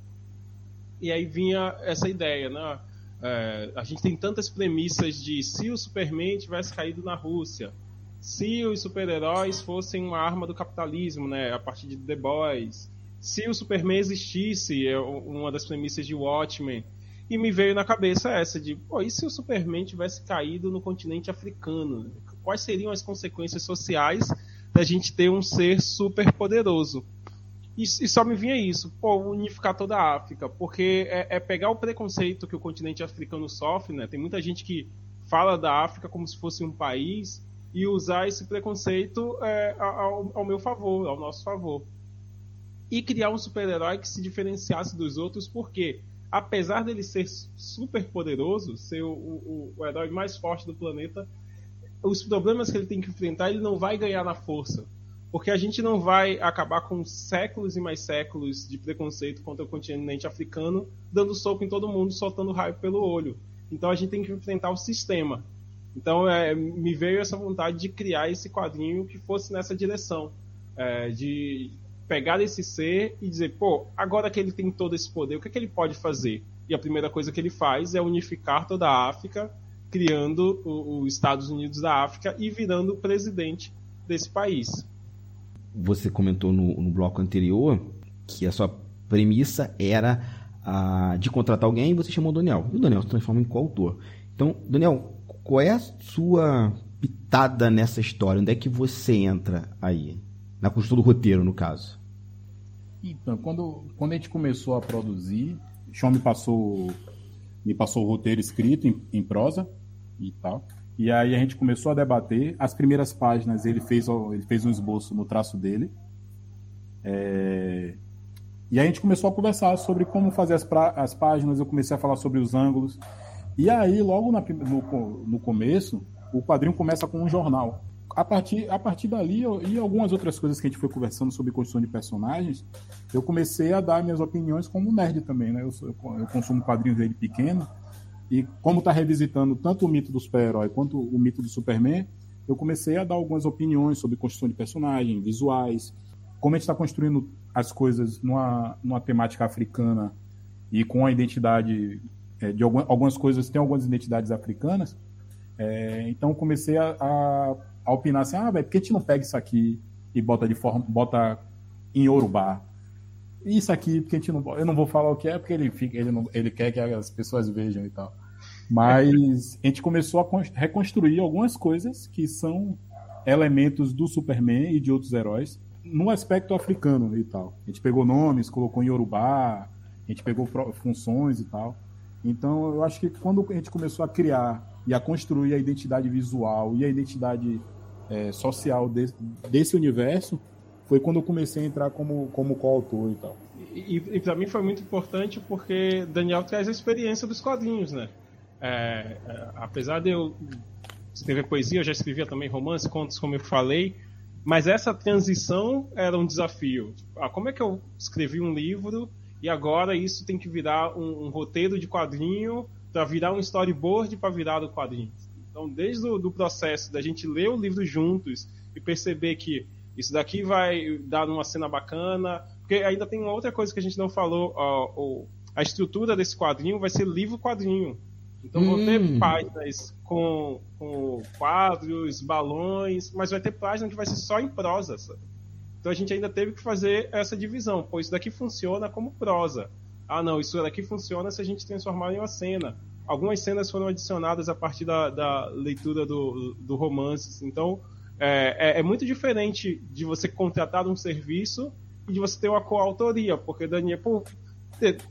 E aí vinha essa ideia, né? É, a gente tem tantas premissas de se o Superman tivesse caído na Rússia, se os super-heróis fossem uma arma do capitalismo, né, a partir de The Boys, se o Superman existisse, é uma das premissas de Watchmen, e me veio na cabeça essa de, pô, e se o Superman tivesse caído no continente africano? Quais seriam as consequências sociais da gente ter um ser super poderoso? E, e, só me vinha isso, pô, unificar toda a África, porque é, é, pegar o preconceito que o continente africano sofre, né? Tem muita gente que fala da África como se fosse um país e usar esse preconceito é, ao, ao, meu favor, ao nosso favor. E criar um super-herói que se diferenciasse dos outros, porque apesar dele ser super poderoso, ser o, o, o herói mais forte do planeta, os problemas que ele tem que enfrentar, ele não vai ganhar na força porque a gente não vai acabar com séculos e mais séculos de preconceito contra o continente africano, dando soco em todo mundo, soltando raio pelo olho. Então a gente tem que enfrentar o sistema. Então é, me veio essa vontade de criar esse quadrinho que fosse nessa direção, é, de pegar esse ser e dizer, pô, agora que ele tem todo esse poder, o que, é que ele pode fazer? E a primeira coisa que ele faz é unificar toda a África, criando os Estados Unidos da África e virando o presidente desse país você comentou no, no bloco anterior que a sua premissa era a, de contratar alguém e você chamou o Daniel. E o Daniel se transforma em coautor. Então, Daniel, qual é a sua pitada nessa história? Onde é que você entra aí? Na construção do roteiro, no caso. Então, quando, quando a gente começou a produzir, Sean me passou, me passou o roteiro escrito em, em prosa e tal. E aí a gente começou a debater. As primeiras páginas ele fez, ele fez um esboço no traço dele. É... E aí a gente começou a conversar sobre como fazer as, pra... as páginas. Eu comecei a falar sobre os ângulos. E aí, logo na, no, no começo, o quadrinho começa com um jornal. A partir, a partir dali, eu, e algumas outras coisas que a gente foi conversando sobre construção de personagens, eu comecei a dar minhas opiniões como nerd também, né? Eu, eu, consumo quadrinhos desde pequeno, e como está revisitando tanto o mito do super-herói quanto o mito do Superman, eu comecei a dar algumas opiniões sobre construção de personagem, visuais, como a gente está construindo as coisas numa, numa temática africana e com a identidade é, de algumas, algumas coisas tem algumas identidades africanas. É, então comecei a, a, a, opinar assim, ah, velho, por que a gente não pega isso aqui e bota de forma, bota em Urubá? Isso aqui, porque a gente não, eu não vou falar o que é, porque ele fica, ele, não, ele quer que as pessoas vejam e tal. Mas a gente começou a reconstruir algumas coisas que são elementos do Superman e de outros heróis no aspecto africano e tal. A gente pegou nomes, colocou em Yorubá, a gente pegou funções e tal. Então, eu acho que quando a gente começou a criar e a construir a identidade visual e a identidade é, social de, desse universo, foi quando eu comecei a entrar como, como coautor e tal. E, e para mim foi muito importante porque Daniel traz a experiência dos quadrinhos, né? É, é, apesar de eu escrever poesia, eu já escrevia também romance, contos, como eu falei, mas essa transição era um desafio. Tipo, ah, como é que eu escrevi um livro e agora isso tem que virar um, um roteiro de quadrinho para virar um storyboard para virar o quadrinho? Então, desde o do processo da gente ler o livro juntos e perceber que isso daqui vai dar uma cena bacana, porque ainda tem uma outra coisa que a gente não falou, ó, a estrutura desse quadrinho vai ser livro-quadrinho. Então hum. vão ter hum. páginas com, com, quadros, balões, mas vai ter página que vai ser só em prosa. Sabe? Então a gente ainda teve que fazer essa divisão. Pô, isso daqui funciona como prosa. Ah, não, isso daqui funciona se a gente transformar em uma cena. Algumas cenas foram adicionadas a partir da, da leitura do, do romance. Então é, é, é muito diferente de você contratar um serviço e de você ter uma coautoria, porque Daniel, pô,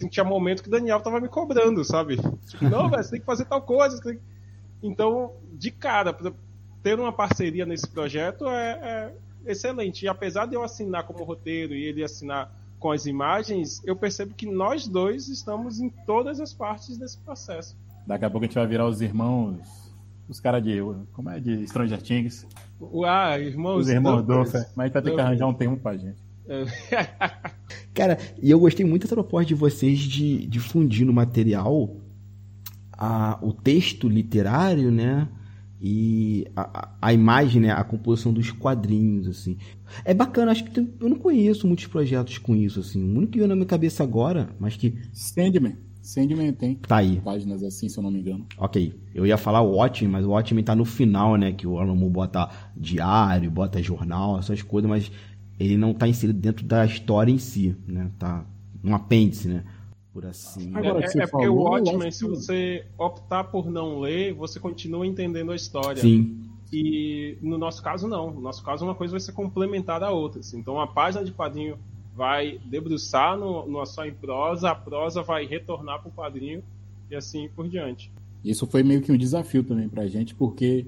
tinha momento que Daniel tava me cobrando, sabe? Tipo, não, velho, você tem que fazer tal coisa. Então, de cara, ter uma parceria nesse projeto é, é, excelente. E apesar de eu assinar como roteiro e ele assinar com as imagens, eu percebo que nós dois estamos em todas as partes desse processo. Daqui a pouco a gente vai virar os irmãos, os caras de. Como é? De Stranger Things. Ah, irmãos. Os irmãos Duffer. Mas a gente vai ter que arranjar um termo pra gente. [LAUGHS] Cara, e eu gostei muito dessa proposta de vocês de, de fundir no material a, o texto literário, né? E a, a imagem, né? A composição dos quadrinhos, assim. É bacana, acho que tem, eu não conheço muitos projetos com isso, assim. O único que veio na minha cabeça agora, mas que... Sandman. Sandman tem. Tá aí. Páginas assim, se eu não me engano. Ok. Eu ia falar o Watchmen, mas o Watchmen tá no final, né? Que o Alan Moore bota diário, bota jornal, essas coisas, mas ele não está inserido dentro da história em si, né? Tá um apêndice, né? Por assim. Agora, é, é porque o Watchmen, se você optar por não ler, você continua entendendo a história. Sim. E no nosso caso, não. No nosso caso, uma coisa vai ser complementar a outra. Assim. Então, a página de quadrinho vai debruçar no, no só em prosa, a prosa vai retornar para o quadrinho e assim por diante. Isso foi meio que um desafio também para a gente, porque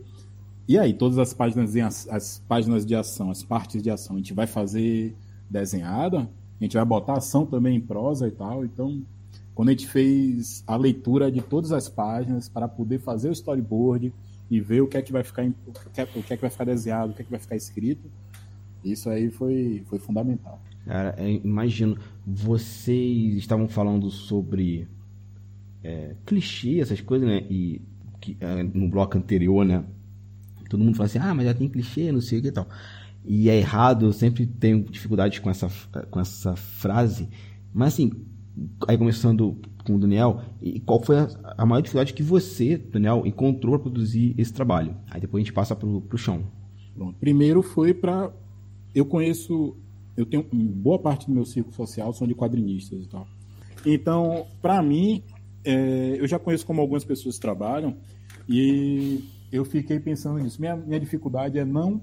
e aí, todas as páginas, as páginas de ação, as partes de ação, a gente vai fazer desenhada, a gente vai botar ação também em prosa e tal. Então, quando a gente fez a leitura de todas as páginas para poder fazer o storyboard e ver o que é que vai ficar, o que é, o que, é que vai ficar desenhado, o que é que vai ficar escrito, isso aí foi, foi fundamental. Cara, é, imagino, vocês estavam falando sobre é, clichê, essas coisas, né? E que, é, no bloco anterior, né? Todo mundo fala assim, ah, mas já tem clichê, não sei o que e tal. E é errado, eu sempre tenho dificuldades com essa, com essa frase. Mas assim, aí começando com o Daniel, e qual foi a, a maior dificuldade que você, Daniel, encontrou para produzir esse trabalho? Aí depois a gente passa para o chão. Bom, primeiro foi para. Eu conheço. Eu tenho. Boa parte do meu círculo social são de quadrinistas e tal. Então, para mim, é, eu já conheço como algumas pessoas trabalham e eu fiquei pensando nisso. Minha, minha dificuldade é não,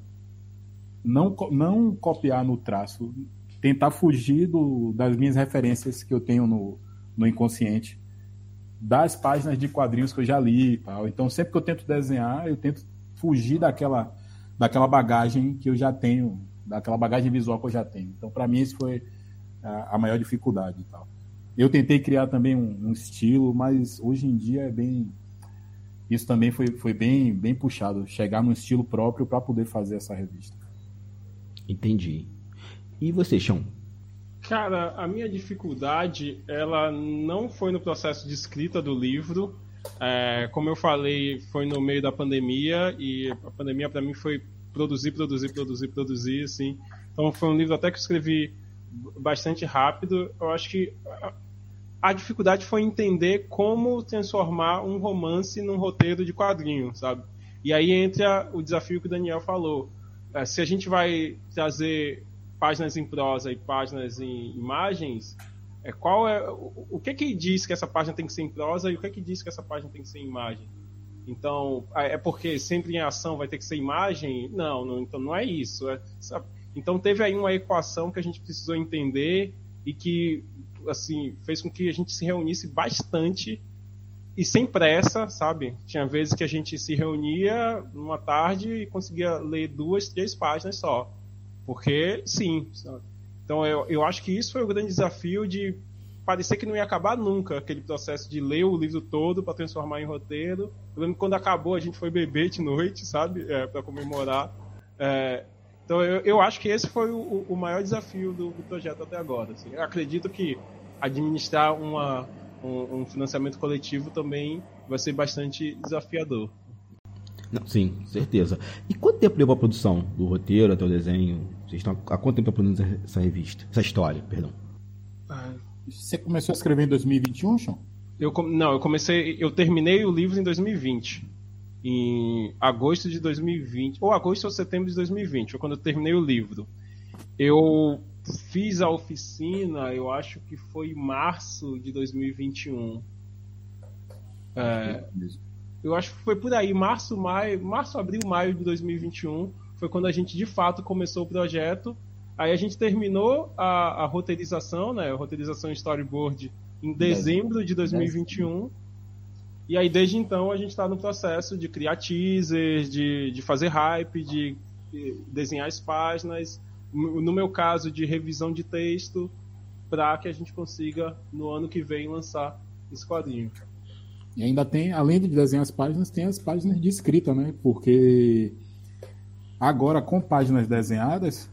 não, não copiar no traço tentar fugir do, das minhas referências que eu tenho no, no inconsciente, das páginas de quadrinhos que eu já li e tal. Então, sempre que eu tento desenhar, eu tento fugir daquela, daquela bagagem que eu já tenho, daquela bagagem visual que eu já tenho. Então, para mim, isso foi a, a, maior dificuldade e tal. Eu tentei criar também um, um estilo, mas hoje em dia é bem isso também foi, foi bem, bem puxado, chegar no estilo próprio para poder fazer essa revista. Entendi. E você, Chão? Cara, a minha dificuldade, ela não foi no processo de escrita do livro. É, como eu falei, foi no meio da pandemia e a pandemia para mim foi produzir, produzir, produzir, produzir, assim. Então foi um livro até que eu escrevi bastante rápido. Eu acho que a dificuldade foi entender como transformar um romance num roteiro de quadrinho, sabe? E aí entra o desafio que o Daniel falou. É, se a gente vai trazer páginas em prosa e páginas em imagens, é, qual é o, o que que diz que essa página tem que ser em prosa e o que que diz que essa página tem que ser em imagem? Então, é, é porque sempre em ação vai ter que ser imagem? Não, não então não é isso. É, então teve aí uma equação que a gente precisou entender e que assim fez com que a gente se reunisse bastante e sem pressa, sabe? Tinha vezes que a gente se reunia numa tarde e conseguia ler duas, três páginas só. Porque, sim. Então, eu, eu acho que isso foi o grande desafio de parecer que não ia acabar nunca aquele processo de ler o livro todo para transformar em roteiro. Eu lembro que quando acabou a gente foi beber de noite, sabe? É, para comemorar. É, então eu, eu acho que esse foi o, o maior desafio do, do, projeto até agora. Assim. Eu acredito que administrar uma, um, um financiamento coletivo também vai ser bastante desafiador. Não, sim, certeza. E quanto tempo levou a produção do roteiro até o desenho? Vocês estão há quanto tempo produzindo essa revista? Essa história, perdão. Ah, você começou a escrever em 2021, Sean? Eu, não, eu comecei. Eu terminei o livro em 2020. Em agosto de 2020. Ou agosto ou setembro de 2020, foi quando eu terminei o livro. Eu fiz a oficina, eu acho que foi março de 2021. É, eu acho que foi por aí, março, maio, março, abril, maio de 2021, foi quando a gente de fato começou o projeto. Aí a gente terminou a, a roteirização, né, a roteirização storyboard em dezembro de 2021. E aí desde então a gente está no processo de criar teasers, de, de fazer hype, de, de desenhar as páginas, no meu caso de revisão de texto, para que a gente consiga no ano que vem lançar esse quadrinho. E ainda tem, além de desenhar as páginas, tem as páginas de escrita, né? Porque agora com páginas desenhadas,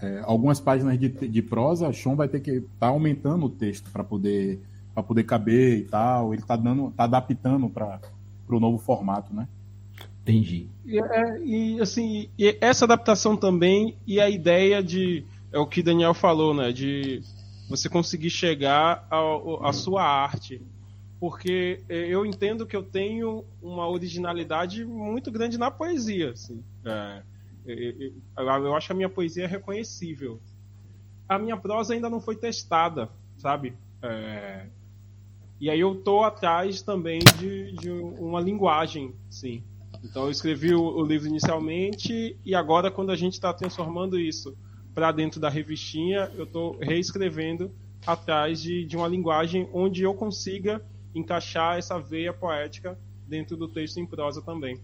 é, algumas páginas de, de prosa, a Sean vai ter que estar tá aumentando o texto para poder para poder caber e tal. Ele está dando, tá adaptando para o novo formato, né? Entendi. E, é, e assim, e essa adaptação também e a ideia de é o que Daniel falou, né? De você conseguir chegar à sua arte porque eh, eu entendo que eu tenho uma originalidade muito grande na poesia. Assim. É, eu acho que a minha poesia é reconhecível. A minha prosa ainda não foi testada, sabe? É, e aí eu tô atrás também de, de uma linguagem, sim. Então eu escrevi o, o livro inicialmente e agora quando a gente está transformando isso para dentro da revistinha, eu estou reescrevendo atrás de, de uma linguagem onde eu consiga encaixar essa veia poética dentro do texto em prosa também.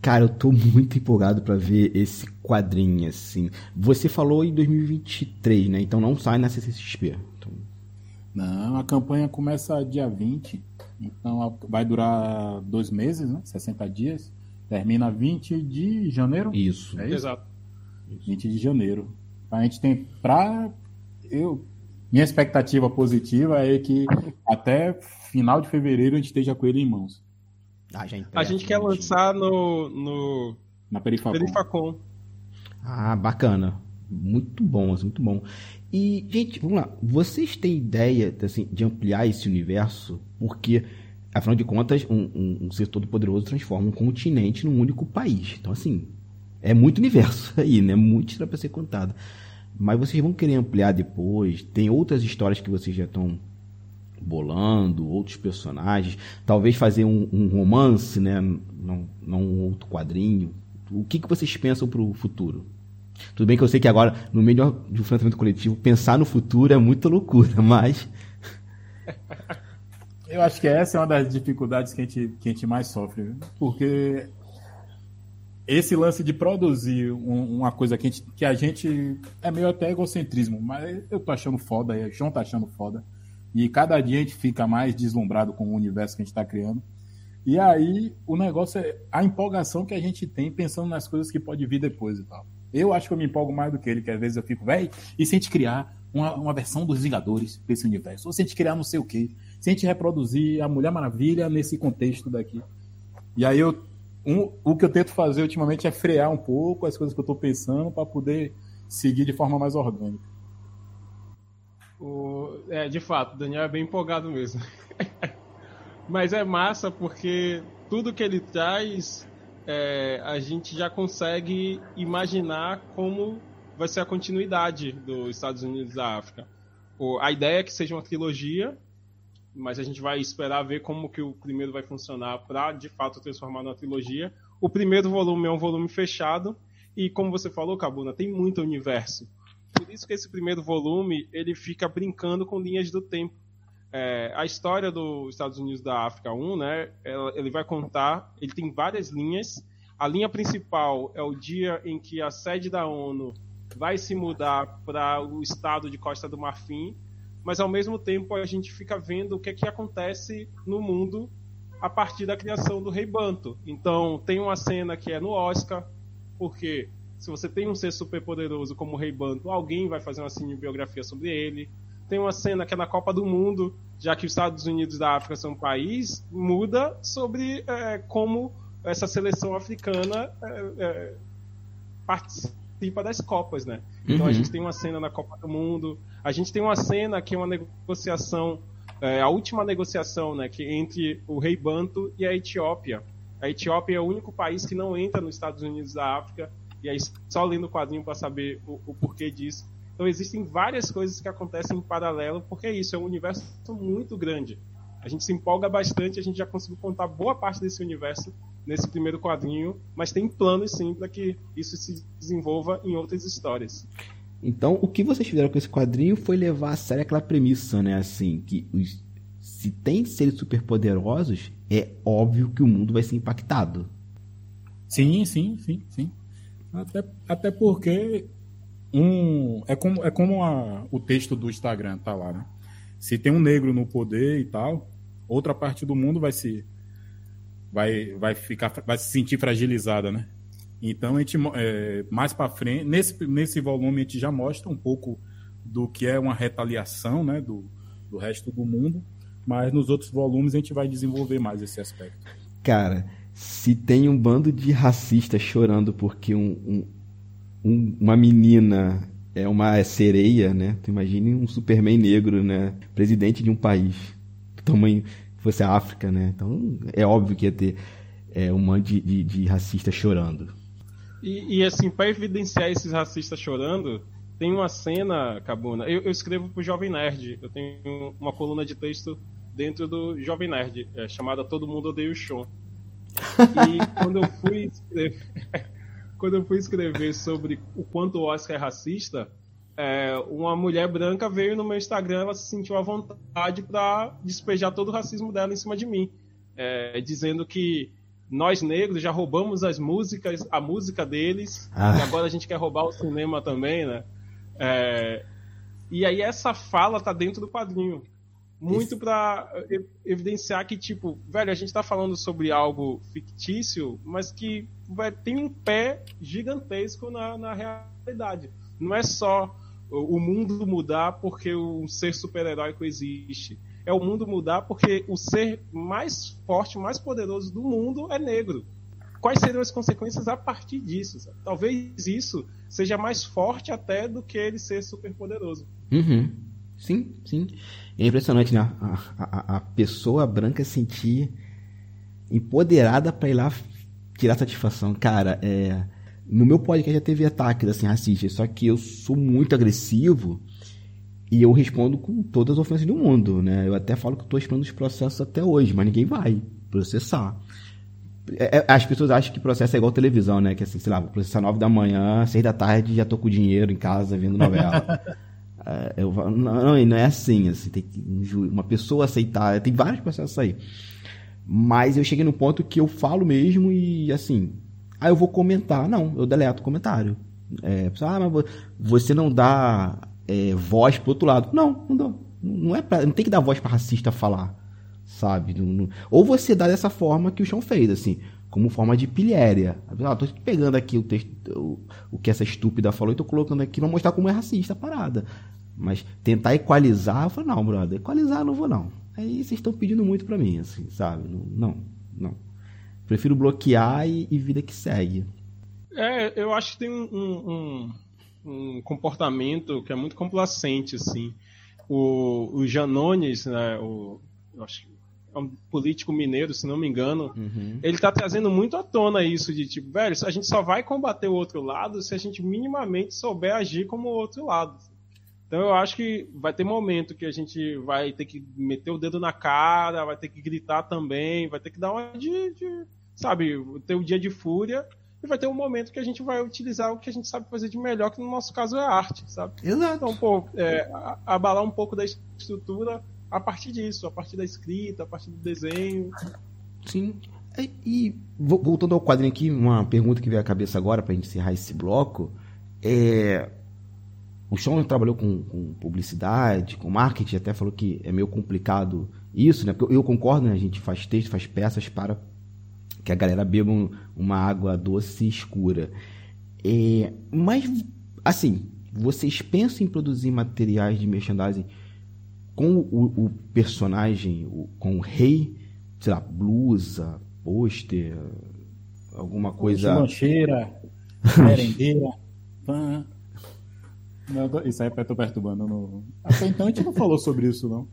Cara, eu tô muito empolgado para ver esse quadrinho, assim. Você falou em 2023, né? Então não sai na CCXP. Então... Não, a campanha começa dia 20. Então vai durar dois meses, né? 60 dias. Termina 20 de janeiro? Isso. É isso? Exato. 20 de janeiro. A gente tem pra. Eu, minha expectativa positiva é que até final de fevereiro a gente esteja com ele em mãos. Ah, a gente quer lançar no, no... na Perifacom. Perifacom. Ah, bacana. Muito bom, muito bom. E, gente, vamos lá. Vocês têm ideia assim, de ampliar esse universo? Porque, afinal de contas, um, um, um ser todo poderoso transforma um continente num único país. Então, assim, é muito universo [LAUGHS] aí, né? Muito para ser contado. Mas vocês vão querer ampliar depois? Tem outras histórias que vocês já estão bolando, outros personagens? Talvez fazer um, um romance, né? Não, não um outro quadrinho? O que, que vocês pensam para o futuro? Tudo bem que eu sei que agora, no meio de um financiamento coletivo, pensar no futuro é muita loucura, [LAUGHS] mas. [LAUGHS] Eu acho que essa é uma das dificuldades que a gente, que a gente mais sofre, porque esse lance de produzir um, uma coisa que a, gente, que a gente é meio até egocentrismo, mas eu tô achando foda, o João tá achando foda. E cada dia a gente fica mais deslumbrado com o universo que a gente está criando. E aí o negócio é a empolgação que a gente tem pensando nas coisas que pode vir depois e tal. Eu acho que eu me empolgo mais do que ele, que às vezes eu fico, velho, e se a gente criar uma, uma versão dos Vingadores desse universo? Ou se a gente criar não sei o quê? Se a gente reproduzir a Mulher Maravilha nesse contexto daqui? E aí eu, um, o que eu tento fazer ultimamente é frear um pouco as coisas que eu estou pensando para poder seguir de forma mais orgânica. O, é, de fato, o Daniel é bem empolgado mesmo. [LAUGHS] Mas é massa porque tudo que ele traz é, a gente já consegue imaginar como vai ser a continuidade dos Estados Unidos da África. O, a ideia é que seja uma trilogia, mas a gente vai esperar ver como que o primeiro vai funcionar para de fato transformar numa trilogia. O primeiro volume é um volume fechado e como você falou, Cabuna, tem muito universo. Por isso que esse primeiro volume ele fica brincando com linhas do tempo. É, a história dos Estados Unidos da África 1, né, ele vai contar, ele tem várias linhas. A linha principal é o dia em que a sede da ONU vai se mudar para o estado de Costa do Marfim, mas ao mesmo tempo a gente fica vendo o que é que acontece no mundo a partir da criação do Rei Banto. Então, tem uma cena que é no Oscar, porque se você tem um ser super poderoso como o Rei Banto, alguém vai fazer uma cinebiografia sobre ele tem uma cena que é na Copa do Mundo, já que os Estados Unidos da África são um país, muda sobre é, como essa seleção africana é, é, participa das Copas, né? Então uhum. a gente tem uma cena na Copa do Mundo, a gente tem uma cena que é uma negociação, é, a última negociação, né, que entre o rei Banto e a Etiópia. A Etiópia é o único país que não entra nos Estados Unidos da África, e aí só lendo o quadrinho para saber o, o porquê disso. Então existem várias coisas que acontecem em paralelo, porque é isso, é um universo muito grande. A gente se empolga bastante, a gente já conseguiu contar boa parte desse universo nesse primeiro quadrinho, mas tem planos sim para que isso se desenvolva em outras histórias. Então, o que vocês fizeram com esse quadrinho foi levar a sério aquela premissa, né? Assim, que os, se tem seres superpoderosos, é óbvio que o mundo vai ser impactado. Sim, sim, sim, sim. Até, até porque um é como é como a, o texto do Instagram tá lá, né? Se tem um negro no poder e tal, outra parte do mundo vai se vai vai ficar vai se sentir fragilizada, né? Então a gente é, mais para frente nesse nesse volume a gente já mostra um pouco do que é uma retaliação, né? Do, do resto do mundo, mas nos outros volumes a gente vai desenvolver mais esse aspecto. Cara, se tem um bando de racistas chorando porque um, um um, uma menina é uma sereia, né? Tu imagine um Superman negro, né? Presidente de um país do tamanho que fosse a África, né? Então é óbvio que ia ter é, um monte de, de, de racistas chorando. E, e assim, para evidenciar esses racistas chorando, tem uma cena, Cabuna. Eu, eu escrevo pro Jovem Nerd. Eu tenho uma coluna de texto dentro do Jovem Nerd, é, chamada Todo Mundo Odeia o Show. E quando eu fui escrever. [LAUGHS] quando eu fui escrever sobre o quanto o Oscar é racista, é, uma mulher branca veio no meu Instagram, ela se sentiu à vontade para despejar todo o racismo dela em cima de mim, é, dizendo que nós negros já roubamos as músicas, a música deles, ah. e agora a gente quer roubar o cinema também, né? É, e aí essa fala tá dentro do quadrinho muito para evidenciar que, tipo, velho, a gente tá falando sobre algo fictício, mas que vai, tem um pé gigantesco na, na realidade. Não é só o mundo mudar porque um ser super-heróico existe. É o mundo mudar porque o ser mais forte, mais poderoso do mundo é negro. Quais seriam as consequências a partir disso? Sabe? Talvez isso seja mais forte até do que ele ser super poderoso. Uhum. Sim, sim. É impressionante, né? A, a, a pessoa branca sentir empoderada para ir lá tirar satisfação. Cara, é. No meu podcast já teve ataques assim, racistas, só que eu sou muito agressivo e eu respondo com todas as ofensas do mundo, né? Eu até falo que estou esperando os processos até hoje, mas ninguém vai processar. é, é, as pessoas acham que processo é igual televisão, né? Que assim, sei lá, vou processar 9 da manhã, 6 da tarde já tô com dinheiro em casa vendo novela. [LAUGHS] é, eu, não, não é assim, assim, tem que uma pessoa aceitar, tem vários processos aí. Mas eu cheguei no ponto que eu falo mesmo e assim, aí eu vou comentar. Não, eu deleto o comentário. É, ah, mas você não dá é, voz pro outro lado. Não, não dou. Não, é pra, não tem que dar voz para racista falar sabe? Não, não... Ou você dá dessa forma que o chão fez, assim, como forma de pilhéria. Ah, tô pegando aqui o texto, o, o que essa estúpida falou e tô colocando aqui pra mostrar como é racista a parada. Mas tentar equalizar, eu falei, não, brother, equalizar eu não vou não. Aí vocês estão pedindo muito para mim, assim, sabe? Não, não. Prefiro bloquear e, e, vida que segue. É, eu acho que tem um, um, um comportamento que é muito complacente, assim. O, o Janones, né, o, acho que um político mineiro, se não me engano, uhum. ele está trazendo muito à tona isso de tipo, velho, a gente só vai combater o outro lado se a gente minimamente souber agir como o outro lado. Então eu acho que vai ter momento que a gente vai ter que meter o dedo na cara, vai ter que gritar também, vai ter que dar uma de, de sabe, ter um dia de fúria e vai ter um momento que a gente vai utilizar o que a gente sabe fazer de melhor, que no nosso caso é arte, sabe? Exato. Então, pô, é, abalar um pouco da estrutura a partir disso, a partir da escrita, a partir do desenho. Sim. E, e voltando ao quadrinho aqui, uma pergunta que veio à cabeça agora para encerrar esse bloco. É, o Sean trabalhou com, com, publicidade, com marketing, até falou que é meio complicado isso, né? Porque eu, eu concordo, né? A gente faz texto, faz peças para que a galera beba um, uma água doce e escura. É, mas, assim, vocês pensam em produzir materiais de merchandising com o, o personagem, o, com o rei, sei lá, blusa, pôster, alguma coisa. Mancheira, [LAUGHS] merendeira, pã. isso aí eu tô perturbando. No... Até então a gente não falou sobre isso, não.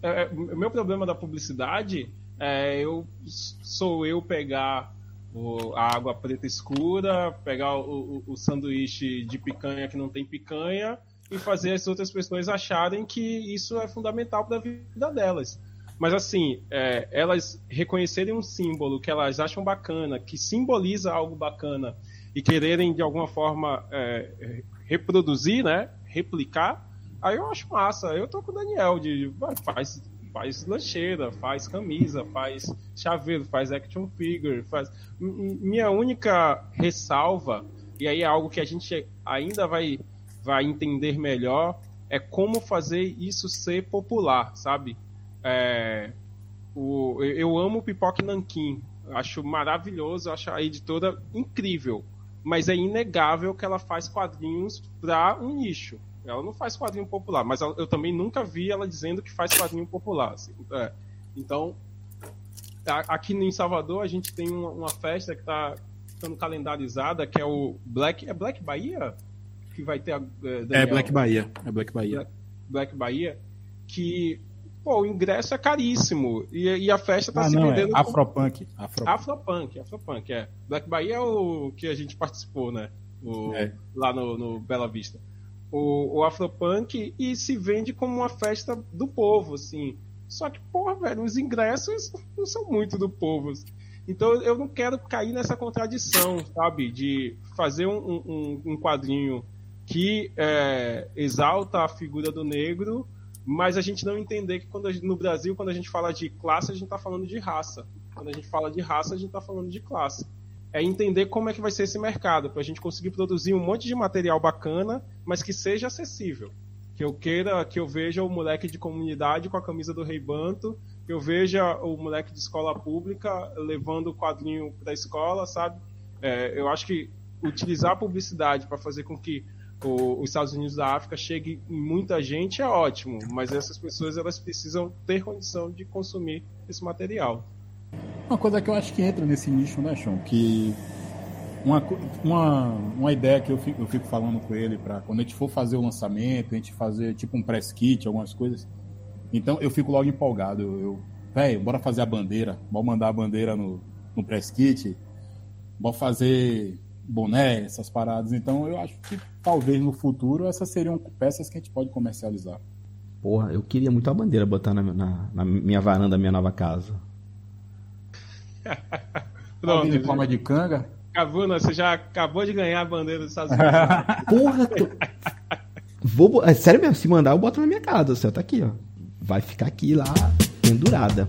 É, é, o meu problema da publicidade é eu sou eu pegar o, a água preta escura, pegar o, o, o sanduíche de picanha que não tem picanha e fazer as outras pessoas acharem que isso é fundamental para a vida delas. Mas assim, é, elas reconhecerem um símbolo que elas acham bacana, que simboliza algo bacana e quererem de alguma forma é, reproduzir, né, replicar, aí eu acho massa. Eu tô com o Daniel de faz faz lancheira, faz camisa, faz chaveiro, faz action figure, faz minha única ressalva e aí é algo que a gente ainda vai vai entender melhor é como fazer isso ser popular, sabe? É, o, eu amo Pipoque Nankin, acho maravilhoso, acho a editora incrível, mas é inegável que ela faz quadrinhos para um nicho. Ela não faz quadrinho popular, mas eu também nunca vi ela dizendo que faz quadrinho popular. Assim. É, então, aqui em Salvador a gente tem uma, festa que está ficando calendarizada, que é o Black. É Black Bahia? Que vai ter a, é, Daniel, é Black Bahia. É Black Bahia. Black, Bahia, que pô, o ingresso é caríssimo e, e a festa tá ah, se não, é vendendo. É. Afropunk. Afropunk. Afropunk, Afropunk, é. Black Bahia é o que a gente participou, né? O, é. Lá no, no, Bela Vista. O, o Afropunk e se vende como uma festa do povo, assim. Só que, porra, velho, os ingressos não são muito do povo. Então eu não quero cair nessa contradição, sabe? De fazer um, um, um quadrinho que é, exalta a figura do negro, mas a gente não entender que quando gente, no Brasil, quando a gente fala de classe, a gente está falando de raça. Quando a gente fala de raça, a gente está falando de classe. É entender como é que vai ser esse mercado, para a gente conseguir produzir um monte de material bacana, mas que seja acessível. Que eu queira, que eu veja o moleque de comunidade com a camisa do Rei Banto, que eu veja o moleque de escola pública levando o quadrinho para a escola, sabe? É, eu acho que utilizar a publicidade para fazer com que o, os Estados Unidos da África chegue em muita gente é ótimo, mas essas pessoas elas precisam ter condição de consumir esse material. Uma coisa que eu acho que entra nesse nicho, né, Sean? Que uma, uma, uma ideia que eu fico, eu fico falando com ele para quando a gente for fazer o lançamento, a gente fazer tipo um press kit, algumas coisas. Então eu fico logo empolgado. Eu, velho, bora fazer a bandeira, bora mandar a bandeira no, no press kit, bora fazer boné, essas paradas. Então eu acho que talvez no futuro essas seriam peças que a gente pode comercializar. Porra, eu queria muito a bandeira botar na, na, na minha varanda da minha nova casa. [LAUGHS] Pronto. Em forma de canga. Cabuna, você já acabou de ganhar a bandeira dos Estados Unidos. [LAUGHS] Porra, tô... Vou, é sério mesmo, se mandar, eu boto na minha casa. O céu tá aqui, ó. Vai ficar aqui lá, pendurada.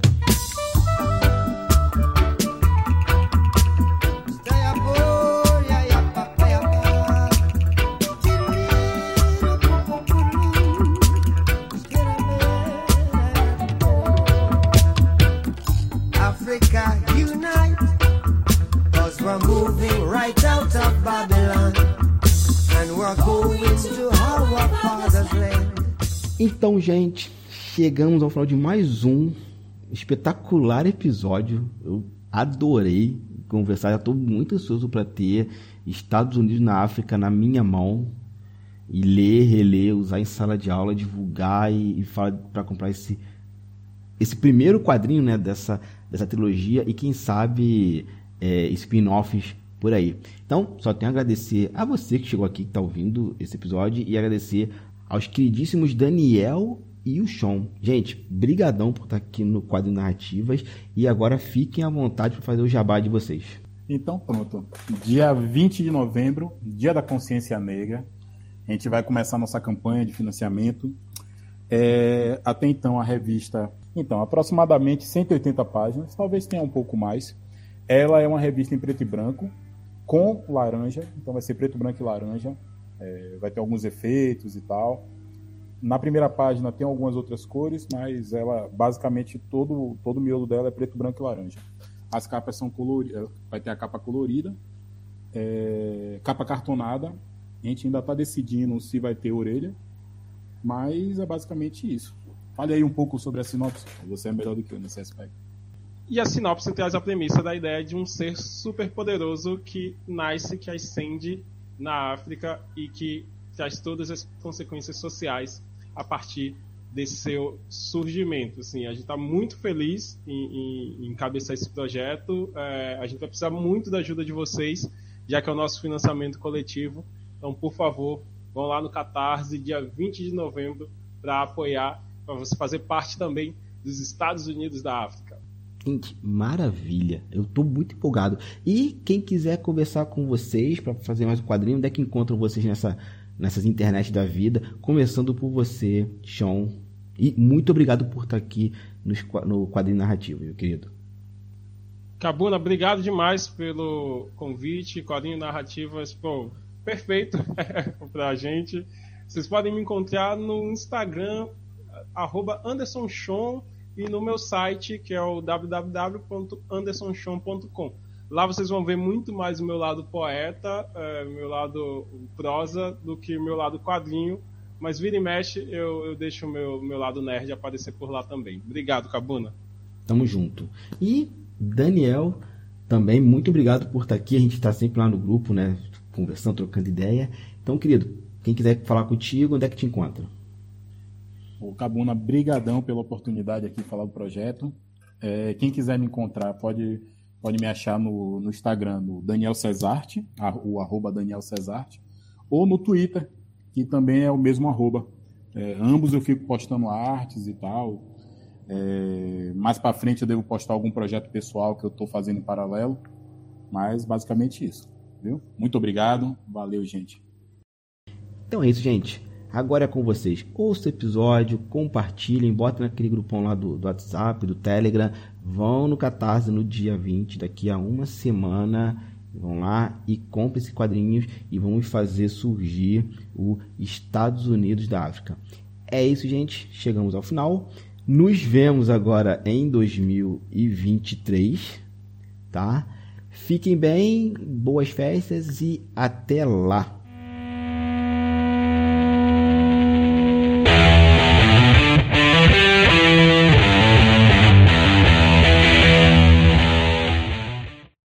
Então, gente, chegamos ao final de mais um espetacular episódio. Eu adorei conversar, já estou muito ansioso para ter Estados Unidos na África na minha mão e ler, reler, usar em sala de aula, divulgar e, e para comprar esse esse primeiro quadrinho né, dessa, dessa trilogia e quem sabe é, spin-offs por aí. Então, só tenho a agradecer a você que chegou aqui, que está ouvindo esse episódio, e agradecer aos queridíssimos Daniel e o Sean. Gente, brigadão por estar aqui no quadro Narrativas e agora fiquem à vontade para fazer o jabá de vocês. Então pronto, dia 20 de novembro, dia da consciência negra, a gente vai começar nossa campanha de financiamento. É, até então a revista, então aproximadamente 180 páginas, talvez tenha um pouco mais. Ela é uma revista em preto e branco, com laranja, então vai ser preto, branco e laranja. É, vai ter alguns efeitos e tal. Na primeira página tem algumas outras cores, mas ela basicamente todo todo o miolo dela é preto, branco e laranja. As capas são coloridas, vai ter a capa colorida, é, capa cartonada. A gente ainda está decidindo se vai ter orelha, mas é basicamente isso. Fale aí um pouco sobre a sinopse. Você é melhor do que eu nesse aspecto. E a sinopse traz a premissa da ideia de um ser super poderoso que nasce, que ascende na África e que traz todas as consequências sociais a partir desse seu surgimento. Assim, a gente está muito feliz em, em, em encabeçar esse projeto. É, a gente vai precisar muito da ajuda de vocês, já que é o nosso financiamento coletivo. Então, por favor, vão lá no Catarse, dia 20 de novembro, para apoiar, para você fazer parte também dos Estados Unidos da África. Gente, maravilha. Eu estou muito empolgado. E quem quiser conversar com vocês para fazer mais um quadrinho, onde é que encontram vocês nessa, nessas internet da vida? Começando por você, Sean. E muito obrigado por estar aqui no, quadrinho narrativo, meu querido. Cabuna, obrigado demais pelo convite. Quadrinho narrativo, pô, perfeito [LAUGHS] para a gente. Vocês podem me encontrar no Instagram, arroba e no meu site, que é o www.andersonchon.com. Lá vocês vão ver muito mais o meu lado poeta, é, meu lado prosa, do que o meu lado quadrinho. Mas vira e mexe, eu, eu deixo o meu, meu lado nerd aparecer por lá também. Obrigado, Cabuna. Tamo junto. E Daniel, também muito obrigado por estar aqui. A gente está sempre lá no grupo, né? Conversando, trocando ideia. Então, querido, quem quiser falar contigo, onde é que te encontra? O Cabuna, brigadão pela oportunidade aqui de falar do projeto. É, quem quiser me encontrar pode, pode me achar no, no Instagram, no Daniel Cesarte, o arroba Daniel Cesarte, ou no Twitter, que também é o mesmo arroba. É, ambos eu fico postando artes e tal. É, mais para frente eu devo postar algum projeto pessoal que eu estou fazendo em paralelo. Mas basicamente isso. Viu? Muito obrigado. Valeu, gente. Então é isso, gente. Agora é com vocês. Ouça o episódio, compartilhem, botem naquele grupão lá do, do WhatsApp, do Telegram. Vão no Catarse no dia 20, daqui a uma semana. Vão lá e comprem esses quadrinhos e vamos fazer surgir o Estados Unidos da África. É isso, gente. Chegamos ao final. Nos vemos agora em 2023, tá? Fiquem bem, boas festas e até lá.